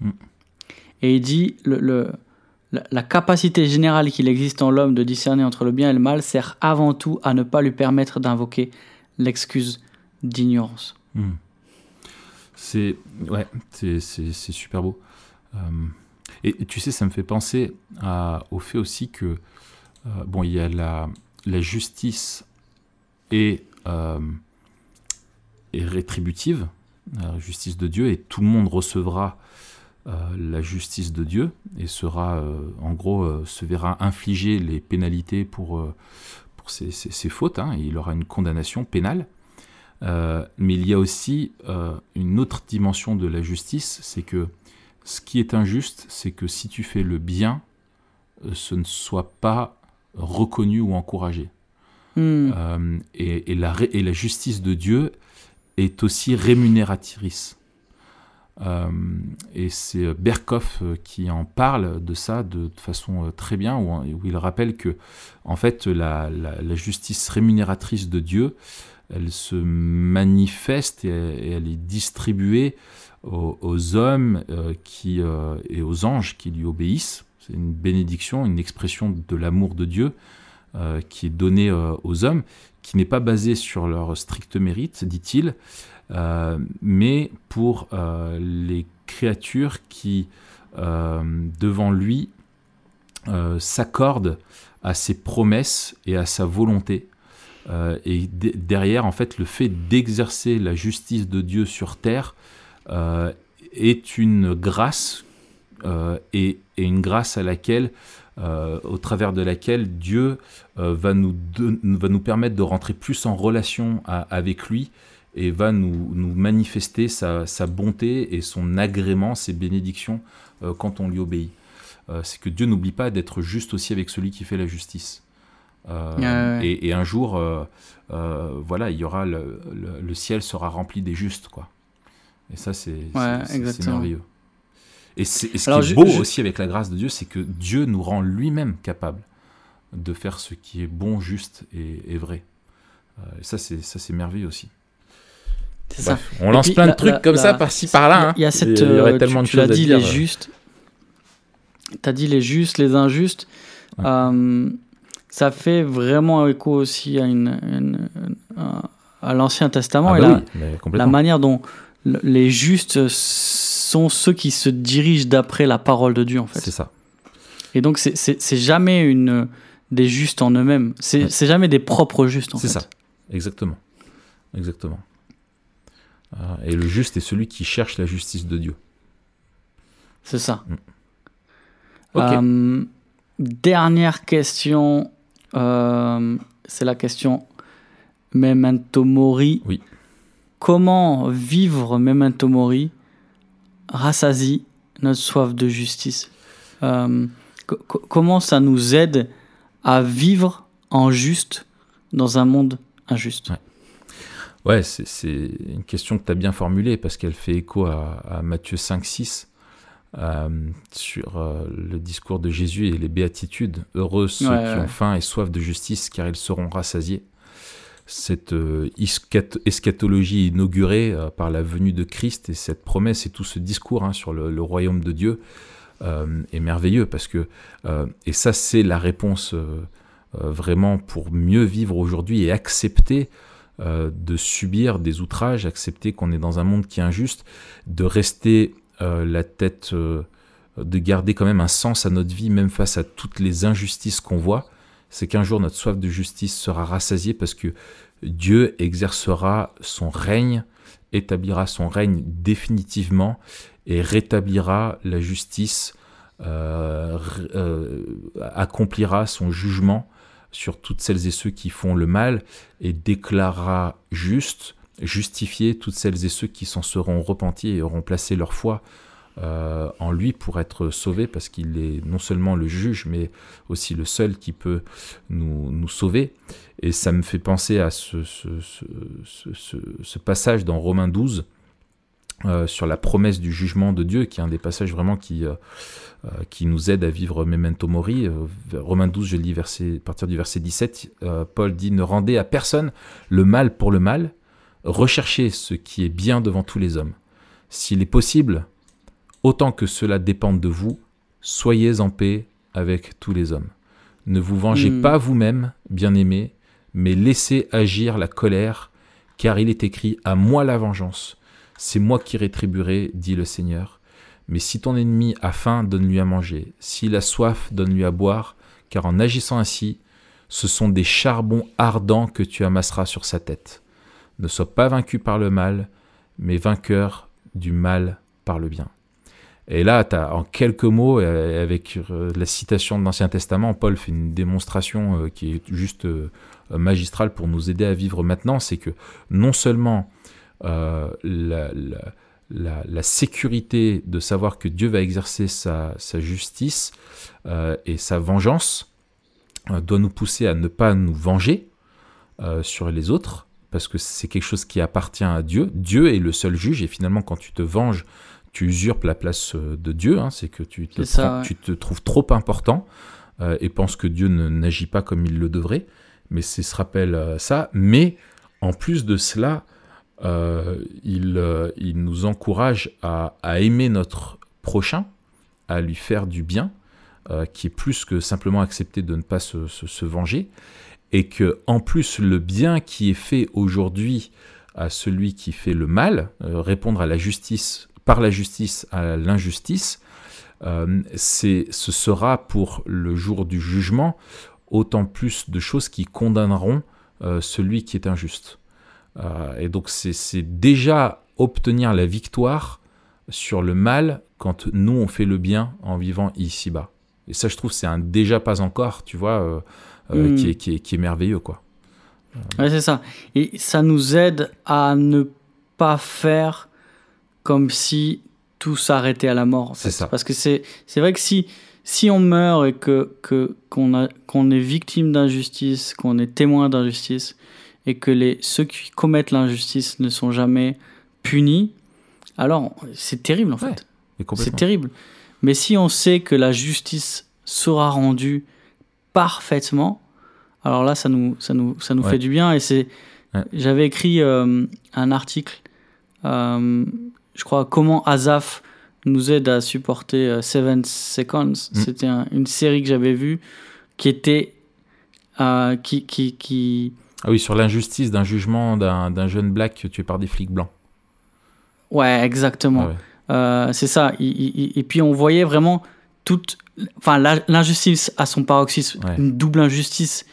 Mm. Et il dit, le, le la, capacité générale qu'il existe en l'homme de discerner entre le bien et le mal sert avant tout à ne pas lui permettre d'invoquer l'excuse d'ignorance. Hmm. C'est ouais, c'est super beau. Euh, et, tu sais, ça me fait penser au fait aussi que euh, bon, il y a la, justice et, euh, et rétributive, la justice de Dieu, et tout le monde recevra euh, la justice de Dieu et sera, en gros, se verra infliger les pénalités pour, pour ses, fautes. Hein, il aura une condamnation pénale. mais il y a aussi une autre dimension de la justice, c'est que ce qui est injuste, c'est que si tu fais le bien, ce ne soit pas reconnu ou encouragé. Hmm. et, la, et, la, justice de Dieu est aussi rémunératrice. Euh, et c'est Berkoff euh, qui en parle de ça de, façon euh, très bien, où, il rappelle que en fait la, justice rémunératrice de Dieu, elle se manifeste et, elle est distribuée aux, hommes qui, et aux anges qui lui obéissent. C'est une bénédiction, une expression de l'amour de Dieu qui est donnée aux hommes, qui n'est pas basée sur leur strict mérite, dit-il, euh, mais pour euh, les créatures qui, euh, devant lui, s'accordent à ses promesses et à sa volonté. et derrière, en fait, le fait d'exercer la justice de Dieu sur terre est une grâce et, une grâce à laquelle, au travers de laquelle Dieu va, nous va nous permettre de rentrer plus en relation avec lui et va nous, nous manifester sa, sa, bonté et son agrément, ses bénédictions euh, quand on lui obéit. Euh, c'est que Dieu n'oublie pas d'être juste aussi avec celui qui fait la justice. Euh, et, et, un jour, voilà, il y aura le, le, ciel sera rempli des justes, quoi. Et ça, c'est merveilleux. Et, ce qui est beau aussi avec la grâce de Dieu, c'est que Dieu nous rend lui-même capable de faire ce qui est bon, juste et, et vrai. et ça, c'est merveilleux aussi. Ça. on lance plein de trucs comme ça par-ci par-là. Il y a hein. cette. Il y aurait euh, tellement tu, de choses dit Les justes. Tu as dit les justes, les injustes. Euh, ça fait vraiment écho aussi à, une, à l'Ancien Testament ah bah et la, manière dont les justes sont ceux qui se dirigent d'après la parole de Dieu en fait. C'est ça. Et donc c'est jamais une des justes en eux-mêmes. C'est jamais des propres justes en fait. C'est ça. Exactement. Exactement. Ah, et le juste est celui qui cherche la justice de Dieu. C'est ça. Mm. Euh, dernière question, euh, c'est la question Memento Mori. Oui. Comment vivre Memento Mori rassasie notre soif de justice? Euh, Comment ça nous aide à vivre en juste dans un monde injuste? Ouais, c'est une question que tu as bien formulée parce qu'elle fait écho à, Matthieu 5, 6 euh, sur euh, le discours de Jésus et les béatitudes. Heureux ceux qui ont faim et soif de justice car ils seront rassasiés. Cette euh, eschatologie inaugurée par la venue de Christ et cette promesse et tout ce discours hein, sur le, royaume de Dieu est merveilleux parce que, et ça c'est la réponse vraiment pour mieux vivre aujourd'hui et accepter euh, de subir des outrages, accepter qu'on est dans un monde qui est injuste, de rester euh, la tête, euh, de garder quand même un sens à notre vie, même face à toutes les injustices qu'on voit, c'est qu'un jour notre soif de justice sera rassasiée parce que Dieu exercera son règne, établira son règne définitivement et rétablira la justice, accomplira son jugement sur toutes celles et ceux qui font le mal et déclarera juste, justifier toutes celles et ceux qui s'en seront repentis et auront placé leur foi euh, en lui pour être sauvés parce qu'il est non seulement le juge mais aussi le seul qui peut nous, nous sauver. Et ça me fait penser à ce, passage dans Romains 12 euh, sur la promesse du jugement de Dieu, qui est un des passages vraiment qui, euh, qui nous aide à vivre Memento Mori. Romains 12, je lis verset, à partir du verset 17, Paul dit Ne rendez à personne le mal pour le mal, recherchez ce qui est bien devant tous les hommes. S'il est possible, autant que cela dépende de vous, soyez en paix avec tous les hommes. Ne vous vengez Hmm. pas vous-même, bien-aimés, mais laissez agir la colère, car il est écrit À moi la vengeance. C'est moi qui rétribuerai, dit le Seigneur. Mais si ton ennemi a faim, donne-lui à manger. S'il a soif, donne-lui à boire, car en agissant ainsi, ce sont des charbons ardents que tu amasseras sur sa tête. Ne sois pas vaincu par le mal, mais vainqueur du mal par le bien. Et là, en quelques mots, euh, avec euh, la citation de l'Ancien Testament, Paul fait une démonstration euh, qui est juste magistrale pour nous aider à vivre maintenant. C'est que non seulement la, sécurité de savoir que Dieu va exercer sa, justice et sa vengeance doit nous pousser à ne pas nous venger sur les autres, parce que c'est quelque chose qui appartient à Dieu. Dieu est le seul juge, et finalement, quand tu te venges, tu usurpes la place euh, de Dieu, hein, c'est que tu te, ça, prends, ouais. tu te, trouves trop important euh, et penses que Dieu n'agit pas comme il le devrait, mais c'est se rappelle euh, ça. Mais en plus de cela, euh, il, il, nous encourage à, à, aimer notre prochain, à lui faire du bien, qui est plus que simplement accepter de ne pas se, se, se venger, et que en plus le bien qui est fait aujourd'hui à celui qui fait le mal, répondre à la justice par la justice à l'injustice, euh, ce sera pour le jour du jugement autant plus de choses qui condamneront euh, celui qui est injuste. Euh, et donc c'est déjà obtenir la victoire sur le mal quand nous on fait le bien en vivant ici-bas. Et ça je trouve c'est un déjà pas encore, tu vois, mmh. qui, est, qui, est, qui, est, merveilleux quoi. Ouais, c'est ça. Et ça nous aide à ne pas faire comme si tout s'arrêtait à la mort. En fait. C'est ça. Parce que c'est vrai que si, si on meurt et que qu'on qu'on est victime d'injustice, qu'on est témoin d'injustice, et que les, ceux qui commettent l'injustice ne sont jamais punis, alors c'est terrible en fait. C'est terrible. Mais si on sait que la justice sera rendue parfaitement, alors là, ça nous, ça nous, ça nous ouais. fait du bien. Et c'est, ouais. j'avais écrit euh, un article, euh, je crois, comment Azaf nous aide à supporter euh, Seven Seconds. Mm. C'était un, une série que j'avais vue qui était, euh, qui, qui, qui, ah oui, sur l'injustice d'un jugement d'un jeune black tué par des flics blancs. Ouais, exactement. Ah ouais. Euh, c'est ça. Et puis on voyait vraiment toute, enfin l'injustice à son paroxysme, Ouais. une double injustice.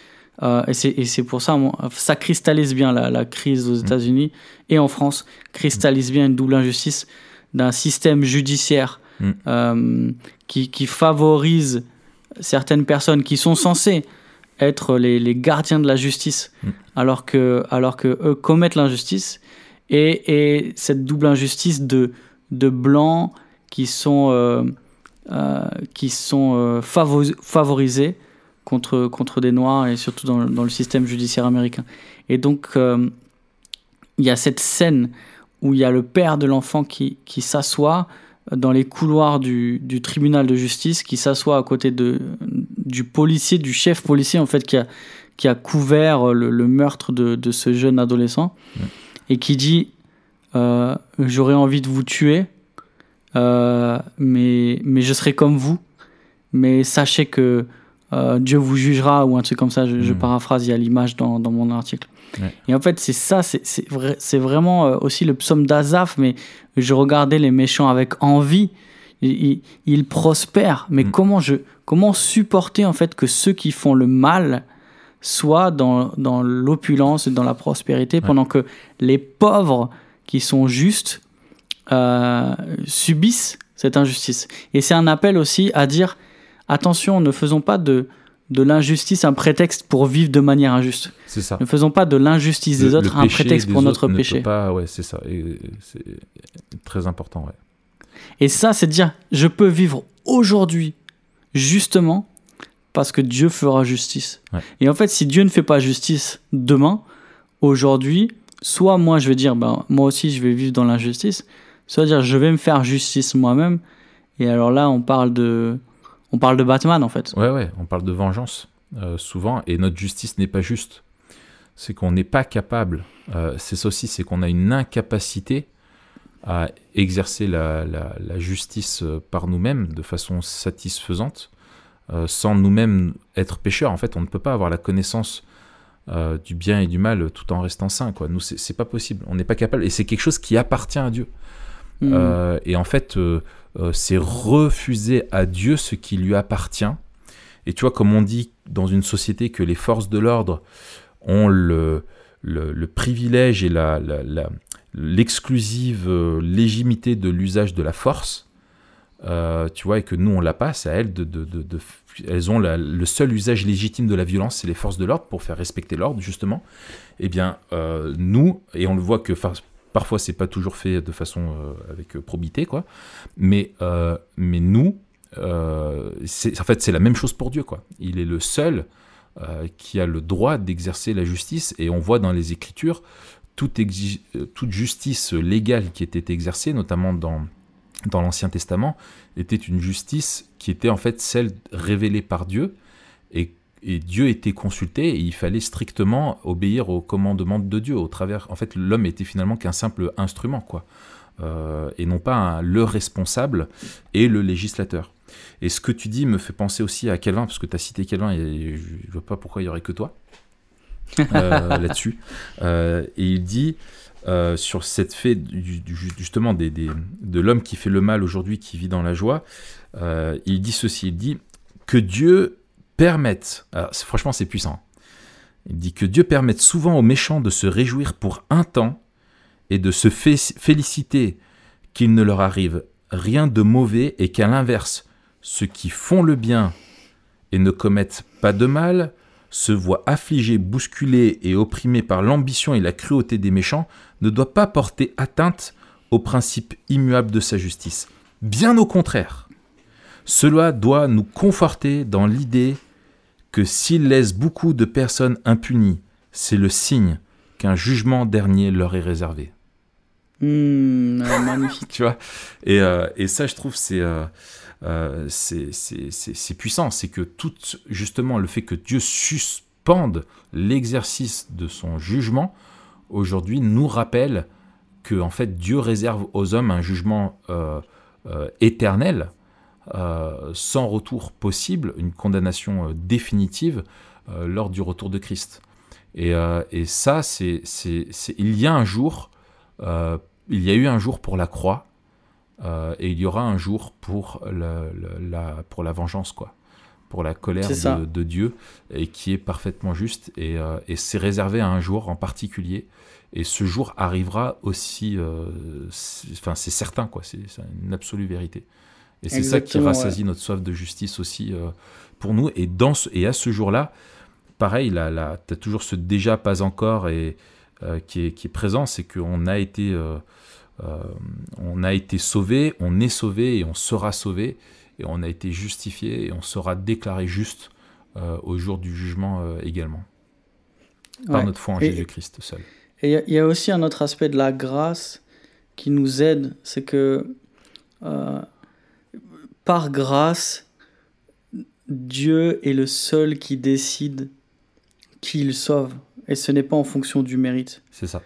Euh, et c'est pour ça, moi, ça cristallise bien la, la crise aux Mm. États-Unis et en France, cristallise bien une double injustice d'un système judiciaire Mm. euh, qui, qui favorise certaines personnes qui sont censées être les, les gardiens de la justice, alors que alors que eux commettent l'injustice et, et cette double injustice de de blancs qui sont euh, qui sont favorisés contre contre des noirs et surtout dans, dans le système judiciaire américain. Et donc euh, il y a cette scène où il y a le père de l'enfant qui qui s'assoit dans les couloirs du, du tribunal de justice, qui s'assoit à côté de, du policier, du chef policier en fait, qui a, qui a couvert le, le meurtre de, de, ce jeune adolescent, et qui dit euh, J'aurais envie de vous tuer, euh, mais, mais je serai comme vous, mais sachez que euh, Dieu vous jugera, ou un truc comme ça, je, je Mhm. paraphrase, il y a l'image dans, dans mon article. Ouais. Et en fait, c'est ça, c'est vrai, vraiment euh, aussi le psaume d'Azaph, mais je regardais les méchants avec envie. Ils, ils- prospèrent, mais Mm. comment, je, comment supporter en fait que ceux qui font le mal soient dans, dans l'opulence et dans la prospérité, pendant que les pauvres qui sont justes euh, subissent cette injustice. Et c'est un appel aussi à dire attention, ne faisons pas de, de l'injustice un prétexte pour vivre de manière injuste. C'est ça. Ne faisons pas de l'injustice des Le- autres le un prétexte pour notre péché. Pas, ouais, c'est ça. C'est très important. Ouais. Et ça, c'est dire, je peux vivre aujourd'hui justement parce que Dieu fera justice. Ouais. Et en fait, si Dieu ne fait pas justice demain, aujourd'hui, soit moi, je vais dire, ben, moi aussi, je vais vivre dans l'injustice, soit dire, je vais me faire justice moi-même. Et alors là, on parle de, on parle de Batman, en fait. Ouais, ouais, on parle de vengeance euh, souvent, et notre justice n'est pas juste. C'est qu'on n'est pas capable. euh, c'est ça aussi, c'est qu'on a une incapacité à exercer la, la- la justice euh, par nous-mêmes de façon satisfaisante. sans nous-mêmes être pécheurs. En fait, on ne peut pas avoir la connaissance du bien et du mal tout en restant. Quoi. Nous, c'est pas possible. On n'est pas capable. Et c'est quelque chose qui appartient à Dieu. Mmh. et en fait, c'est refuser à Dieu ce qui lui appartient. Et tu vois, comme on dit dans une société que les forces de l'ordre ont le, le, privilège et la, l'exclusive euh, légitimité de l'usage de la force, euh, tu vois, et que nous on l'a pas, c'est à elles de, de, elles ont le seul usage légitime de la violence, c'est les forces de l'ordre pour faire respecter l'ordre justement. Eh bien, euh, nous, et on le voit que parfois c'est pas toujours fait de façon avec probité, quoi, mais mais nous, en fait c'est la même chose pour Dieu, quoi. Il est le seul euh, qui a le droit d'exercer la justice. Et on voit dans les Écritures toute, euh, toute justice légale qui était exercée, notamment dans, dans l'Ancien Testament, était une justice qui était en fait celle révélée par Dieu. Et, et Dieu était consulté et il fallait strictement obéir aux commandements de Dieu. Au travers, en fait, l'homme était finalement qu'un simple instrument, quoi. Euh, et non pas le responsable et le législateur. Et ce que tu dis me fait penser aussi à Calvin, parce que tu as cité Calvin, et je ne vois pas pourquoi il n'y aurait que toi euh, là-dessus. Euh, et il dit euh, sur cette fait justement des, de l'homme qui fait le mal aujourd'hui, qui vit dans la joie, il dit ceci, il dit que Dieu permette, franchement c'est puissant, il dit que Dieu permette souvent aux méchants de se réjouir pour un temps et de se féliciter qu'il ne leur arrive rien de mauvais et qu'à l'inverse, ceux qui font le bien et ne commettent pas de mal se voient affligés, bousculés et opprimés par l'ambition et la cruauté des méchants ne doit pas porter atteinte au principe immuable de sa justice. Bien au contraire. Cela doit nous conforter dans l'idée que s'il laisse beaucoup de personnes impunies, c'est le signe qu'un jugement dernier leur est réservé. Mmh, magnifique. tu vois? Et, euh, et, ça, je trouve, c'est euh, euh, c'est puissant. C'est que tout, justement, le fait que Dieu suspende l'exercice de son jugement, aujourd'hui, nous rappelle que, en fait, Dieu réserve aux hommes un jugement euh, euh, sans retour possible, une condamnation définitive lors du retour de Christ. Et, et ça, c'est, il y a un jour, il y a eu un jour pour la croix, euh, et il y aura un jour pour la, pour la vengeance, quoi. Pour la colère de, Dieu, et qui est parfaitement juste. Euh, et, c'est réservé à un jour en particulier. Et ce jour arrivera aussi. Euh, enfin, c'est certain, quoi. C'est une absolue vérité. Et c'est ça qui rassasie notre soif de justice aussi pour nous. Et, dans et à ce jour-là, pareil, tu as toujours ce déjà pas encore et, qui, est, qui est présent, c'est qu'on a été euh, on a été sauvé, on est sauvé et on sera sauvé, et on a été justifié et on sera déclaré juste euh, au jour du jugement euh, également, par notre foi en Jésus-Christ seul. Et il y, a aussi un autre aspect de la grâce qui nous aide, c'est que par grâce, Dieu est le seul qui décide qui il sauve, et ce n'est pas en fonction du mérite. C'est ça.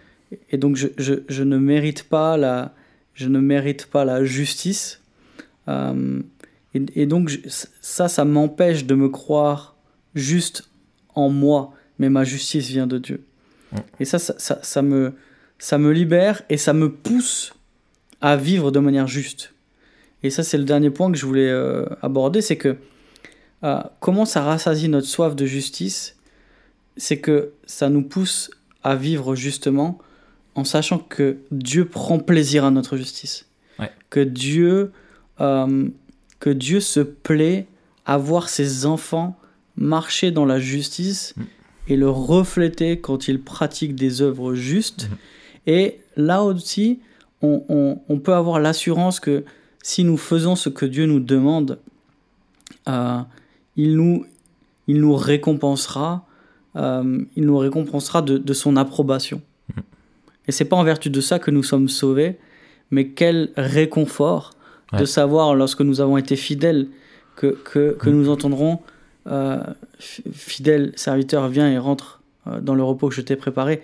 Et donc je, je, je, ne mérite pas la, je ne mérite pas la justice. Euh, et, donc ça, ça m'empêche de me croire juste en moi, mais ma justice vient de Dieu. Et ça ça, ça, ça, me, ça me libère et ça me pousse à vivre de manière juste. Et ça, c'est le dernier point que je voulais euh, aborder, c'est que euh, comment ça rassasie notre soif de justice, c'est que ça nous pousse à vivre justement en sachant que Dieu prend plaisir à notre justice. Que, Dieu, euh, que Dieu se plaît à voir ses enfants marcher dans la justice mm. et le refléter quand ils pratiquent des œuvres justes. Mm. Et là aussi, on, on, peut avoir l'assurance que si nous faisons ce que Dieu nous demande, euh, il, nous, il nous récompensera, euh, il nous récompensera de, de son approbation. Et c'est pas en vertu de ça que nous sommes sauvés, mais quel réconfort de savoir lorsque nous avons été fidèles que, que, que mm. nous entendrons euh, fidèle serviteur, viens et rentre dans le repos que je t'ai préparé.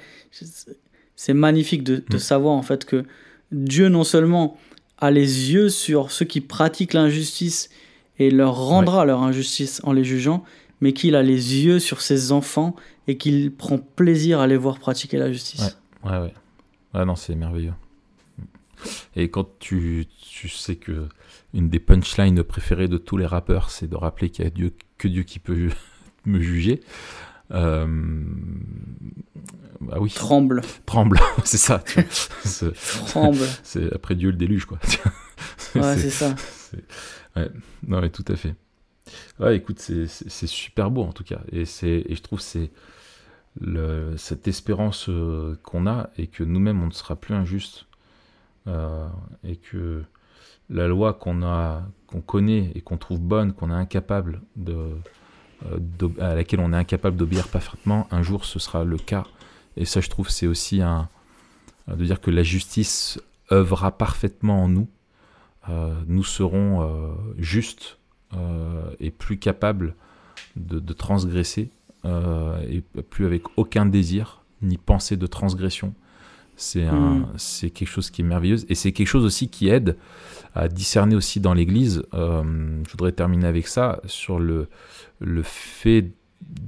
C'est magnifique de, de, mm. savoir en fait que Dieu non seulement a les yeux sur ceux qui pratiquent l'injustice et leur rendra leur injustice en les jugeant, mais qu'il a les yeux sur ses enfants et qu'il prend plaisir à les voir pratiquer la justice. Ouais, ouais, ouais. Ah non, c'est merveilleux. Et quand tu, tu sais que une des punchlines préférées de tous les rappeurs, c'est de rappeler qu'il y a Dieu, que Dieu qui peut me juger. Euh, bah oui. Tremble. Tremble, c'est ça. tu vois. C'est- Tremble. C'est après Dieu le déluge, quoi. Ouais, c'est ça. Ouais, non, mais tout à fait. Ouais, écoute, c'est- super beau en tout cas. Et, et je trouve que c'est cette espérance euh, qu'on a et que nous-mêmes on ne sera plus injuste euh, et que la loi qu'on a, qu'on connaît et qu'on trouve bonne, qu'on est incapable de, à laquelle on est incapable d'obéir parfaitement, un jour ce sera le cas. Et ça, je trouve, c'est aussi un de dire que la justice œuvrera parfaitement en nous. Euh, nous serons euh, justes euh, et plus capables de, de transgresser euh, et plus avec aucun désir ni pensée de transgression. C'est Mm. c'est quelque chose qui est merveilleux et c'est quelque chose aussi qui aide à discerner aussi dans l'Église. euh, je voudrais terminer avec ça sur le, le fait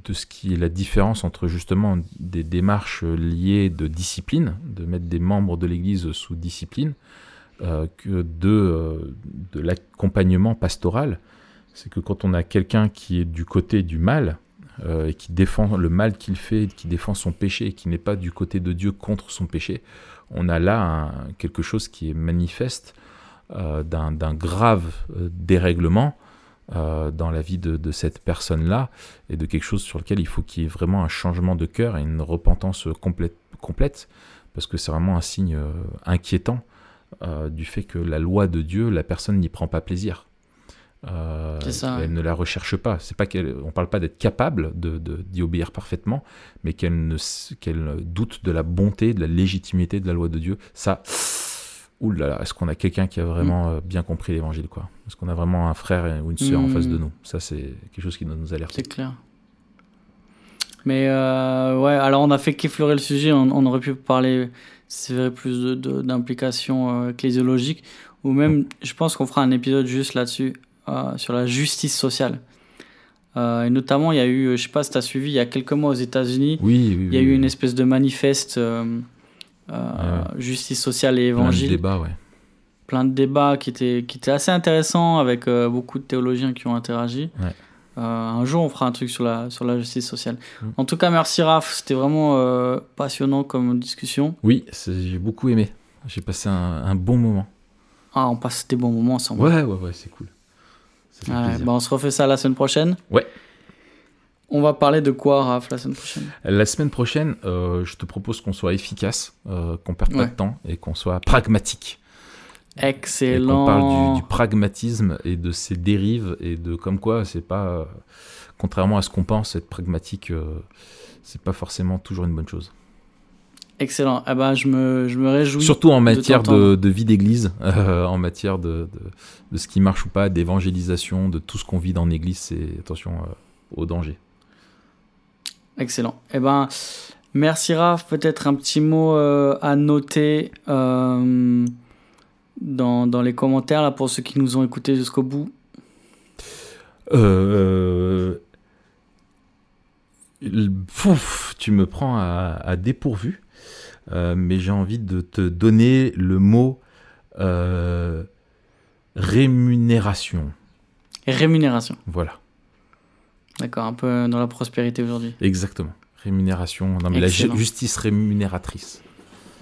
de ce qui est la différence entre justement des démarches liées de discipline, de mettre des membres de l'Église sous discipline, euh, que de, euh, de l'accompagnement pastoral. C'est que quand on a quelqu'un qui est du côté du mal, et qui défend le mal qu'il fait, qui défend son péché, et qui n'est pas du côté de Dieu contre son péché, on a là quelque chose qui est manifeste d'un d'un grave euh, dérèglement euh, dans la vie de, de cette personne-là, et de quelque chose sur lequel il faut qu'il y ait vraiment un changement de cœur et une repentance complète, complète parce que c'est vraiment un signe euh, inquiétant euh, du fait que la loi de Dieu, la personne n'y prend pas plaisir. Euh, ça, Elle ouais. ne la recherche pas. C'est pas qu'elle, on parle pas d'être capable de, d'y obéir parfaitement, mais qu'elle ne, qu'elle doute de la bonté, de la légitimité de la loi de Dieu. Ça, oulala, est-ce qu'on a quelqu'un qui a vraiment euh, bien compris l'évangile, quoi? Est-ce qu'on a vraiment un frère ou une sœur en Mm. face de nous? Ça, c'est quelque chose qui doit nous alerter. C'est clair. Mais euh, ouais, alors on a fait qu'effleurer le sujet, on, on aurait pu parler, c'est vrai, plus d'implications euh, ecclésiologiques, ou même, je pense qu'on fera un épisode juste là-dessus, euh, sur la justice sociale. Euh, et notamment, il y a eu, je sais pas si tu as suivi, il y a quelques mois aux États-Unis, Oui, oui, il y a eu une espèce de manifeste euh, euh, justice sociale et Plein de évangile débats, ouais. plein de débats qui étaient, qui étaient assez intéressants avec euh, beaucoup de théologiens qui ont interagi. Ouais. Euh, un jour, on fera un truc sur la, sur la justice sociale. Mm. En tout cas, merci Raph, c'était vraiment passionnant comme discussion. Oui, j'ai beaucoup aimé. J'ai passé un, un bon moment. Ah, on passe des bons moments ensemble. Ouais, ouais, ouais, c'est cool. Ça fait Ouais, plaisir. bah, on se refait ça la semaine prochaine. Ouais. On va parler de quoi, Raph, la semaine prochaine? La semaine prochaine, euh, je te propose qu'on soit efficace, euh, qu'on perde pas de temps et qu'on soit pragmatique. Et Excellent. qu'on parle du, du pragmatisme et de ses dérives et de comme quoi c'est pas, euh, contrairement à ce qu'on pense, être pragmatique, euh, c'est pas forcément toujours une bonne chose. Excellent. Eh ben, je, me, je me réjouis. Surtout en matière de, vie d'église, euh, en matière de, de, de ce qui marche ou pas, d'évangélisation, de tout ce qu'on vit dans l'église, c'est attention euh, au danger. Excellent. Eh ben, merci Raph. Peut-être un petit mot euh, à noter euh, dans, dans les commentaires là, pour ceux qui nous ont écoutés jusqu'au bout. Euh, pouf, tu me prends à, à dépourvu, mais j'ai envie de te donner le mot rémunération. Rémunération. Voilà, D'accord, un peu dans la prospérité aujourd'hui. exactement. Rémunération, non mais la ju- justice rémunératrice.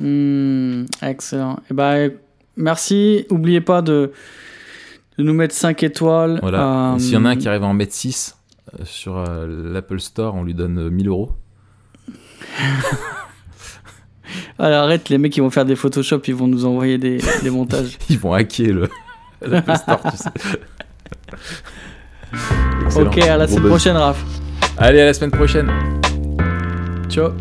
Hmm, excellent. Eh ben, merci. N'oubliez pas de, de nous mettre 5 étoiles. Voilà. Euh, S'il y en a un qui arrive à en mettre 6 sur euh, l'Apple Store, on lui donne euh, 1000 euros. Allez, arrête, les mecs qui vont faire des Photoshop, ils vont nous envoyer des, des montages. Ils vont hacker le l'Apple Store, tu sais. Excellent. ok, à la semaine buzz. prochaine, Raph. Allez, à la semaine prochaine. Ciao.